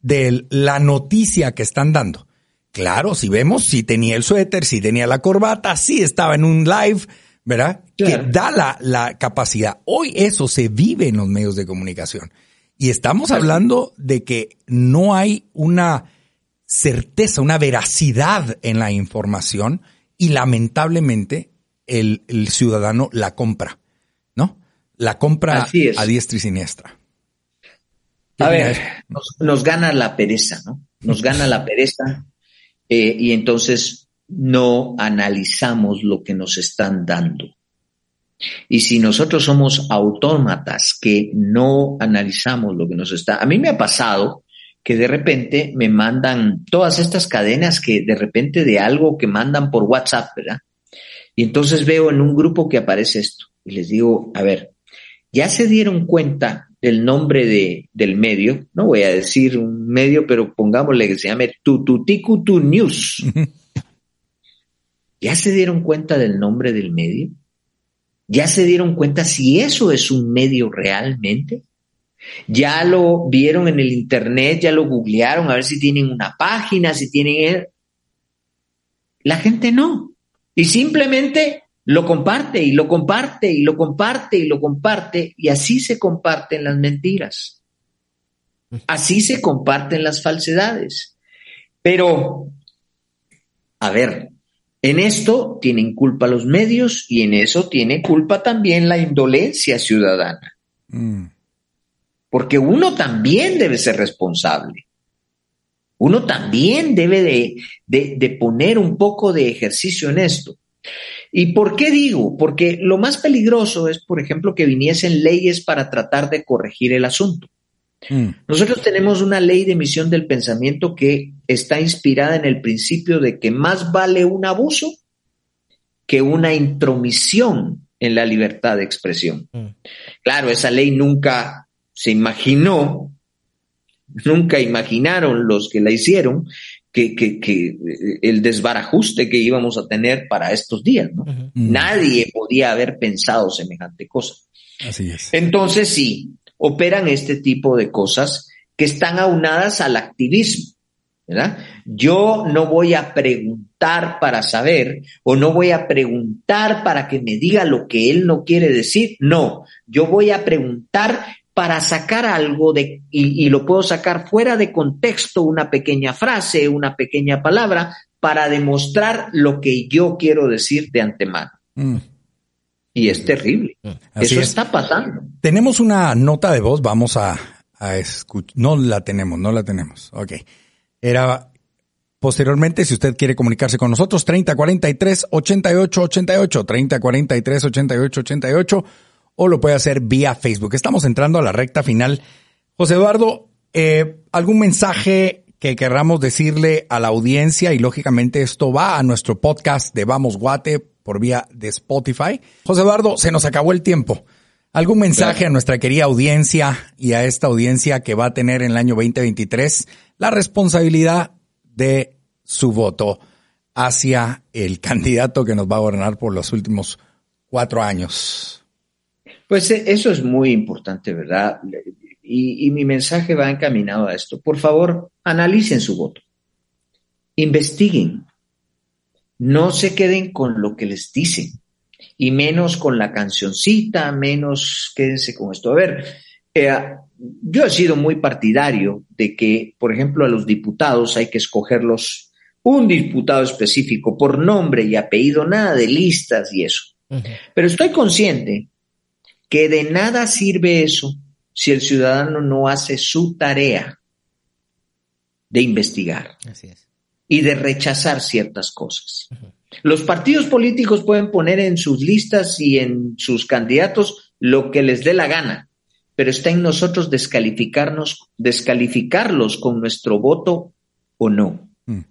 de la noticia que están dando. Claro, si vemos, si tenía el suéter, si tenía la corbata, si estaba en un live, ¿verdad? Que da la, la capacidad. Hoy eso se vive en los medios de comunicación. Y estamos hablando de que no hay una certeza, una veracidad en la información y lamentablemente el, el ciudadano la compra, ¿no? La compra a diestra y siniestra.
A ver, nos, nos, gana la pereza, ¿no? Nos gana la pereza eh, y entonces no analizamos lo que nos están dando. Y si nosotros somos autómatas que no analizamos lo que nos está, a mí me ha pasado que de repente me mandan todas estas cadenas que de repente de algo que mandan por WhatsApp, ¿verdad? Y entonces veo en un grupo que aparece esto y les digo, a ver, ya se dieron cuenta el nombre de, del medio, no voy a decir un medio, pero pongámosle que se llame Tututicutu News. ¿Ya se dieron cuenta del nombre del medio? ¿Ya se dieron cuenta si eso es un medio realmente? ¿Ya lo vieron en el internet? ¿Ya lo googlearon a ver si tienen una página, si tienen... La gente no. Y simplemente lo comparte y lo comparte y lo comparte y lo comparte y así se comparten las mentiras. Así se comparten las falsedades. Pero, a ver, en esto tienen culpa los medios y en eso tiene culpa también la indolencia ciudadana. Mm. Porque uno también debe ser responsable. Uno también debe de, de poner un poco de ejercicio en esto. ¿Y por qué digo? Porque lo más peligroso es, por ejemplo, que viniesen leyes para tratar de corregir el asunto. Mm. Nosotros tenemos una ley de emisión del pensamiento que está inspirada en el principio de que más vale un abuso que una intromisión en la libertad de expresión. Mm. Claro, esa ley nunca se imaginó, nunca imaginaron los que la hicieron que, que, que, eh, el desbarajuste que íbamos a tener para estos días, ¿no? Nadie podía haber pensado semejante cosa.
Así es.
Entonces sí, operan este tipo de cosas que están aunadas al activismo. ¿verdad? Yo no voy a preguntar para saber o no voy a preguntar para que me diga lo que él no quiere decir. No, yo voy a preguntar para sacar algo de, y, lo puedo sacar fuera de contexto, una pequeña frase, una pequeña palabra, para demostrar lo que yo quiero decir de antemano. Mm. Y es terrible. Mm. Eso está pasando.
Tenemos una nota de voz, vamos a, a escuchar. No la tenemos, no la tenemos. Ok. Era posteriormente, si usted quiere comunicarse con nosotros, 3043 8888, 3043 8888 o lo puede hacer vía Facebook. Estamos entrando a la recta final. José Eduardo, eh, ¿algún mensaje que querramos decirle a la audiencia? Y lógicamente esto va a nuestro podcast de Vamos Guate por vía de Spotify. José Eduardo, se nos acabó el tiempo. ¿Algún mensaje a nuestra querida audiencia y a esta audiencia que va a tener en el año 2023 la responsabilidad de su voto hacia el candidato que nos va a gobernar por los últimos cuatro años?
Pues eh, eso es muy importante, ¿verdad? Y, mi mensaje va encaminado a esto. Por favor, analicen su voto. Investiguen. No se queden con lo que les dicen. Y menos con la cancioncita, menos quédense con esto. A ver, eh, yo he sido muy partidario de que, por ejemplo, a los diputados hay que escogerlos un diputado específico por nombre y apellido, nada de listas y eso. Pero estoy consciente que de nada sirve eso si el ciudadano no hace su tarea de investigar y de rechazar ciertas cosas. Los partidos políticos pueden poner en sus listas y en sus candidatos lo que les dé la gana, pero está en nosotros descalificarnos, descalificarlos con nuestro voto o no. Mm.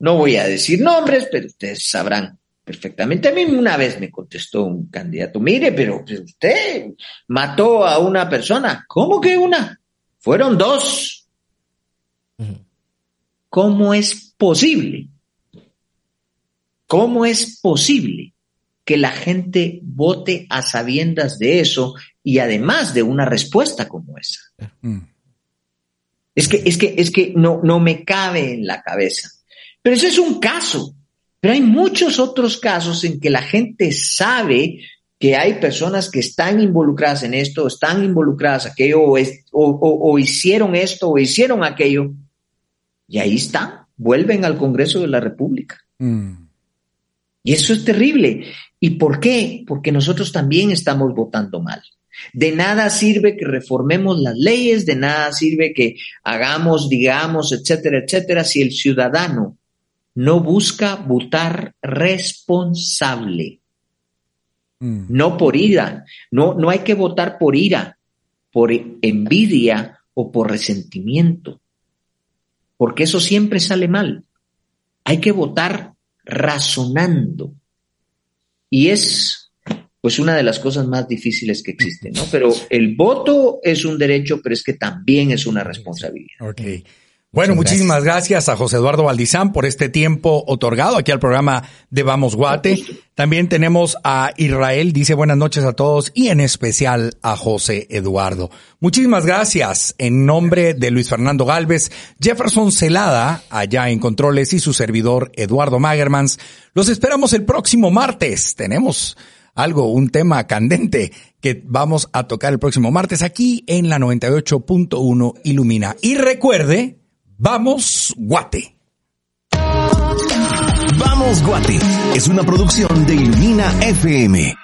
No voy a decir nombres, pero ustedes sabrán perfectamente. A mí una vez me contestó un candidato, mire, pero usted mató a una persona. ¿Cómo que una? Fueron dos. ¿Cómo es posible? ¿Cómo es posible que la gente vote a sabiendas de eso y además de una respuesta como esa? Mm. Es que, es que, es que no, no me cabe en la cabeza. Pero ese es un caso. Pero hay muchos otros casos en que la gente sabe que hay personas que están involucradas en esto, están involucradas en aquello, o, hicieron esto, o hicieron aquello, y ahí está, vuelven al Congreso de la República. Mm. Y eso es terrible. ¿Y por qué? Porque nosotros también estamos votando mal. De nada sirve que reformemos las leyes, de nada sirve que hagamos, digamos, etcétera, etcétera, si el ciudadano no busca votar responsable. Mm. No por ira. No, no hay que votar por ira, por envidia o por resentimiento. Porque eso siempre sale mal. Hay que votar razonando. Y es pues una de las cosas más difíciles que existen, ¿no? Pero el voto es un derecho, pero es que también es una responsabilidad.
Ok. Bueno, muchísimas gracias. a José Eduardo Valdizán por este tiempo otorgado aquí al programa de Vamos Guate. También tenemos a Israel, dice buenas noches a todos y en especial a José Eduardo. Muchísimas gracias en nombre de Luis Fernando Galvez, Jefferson Celada, allá en Controles y su servidor Eduardo Magermans. Los esperamos el próximo martes. Tenemos algo, un tema candente que vamos a tocar el próximo martes aquí en la 98.1 Ilumina. Y recuerde, Vamos Guate.
Vamos Guate es una producción de Ilumina FM.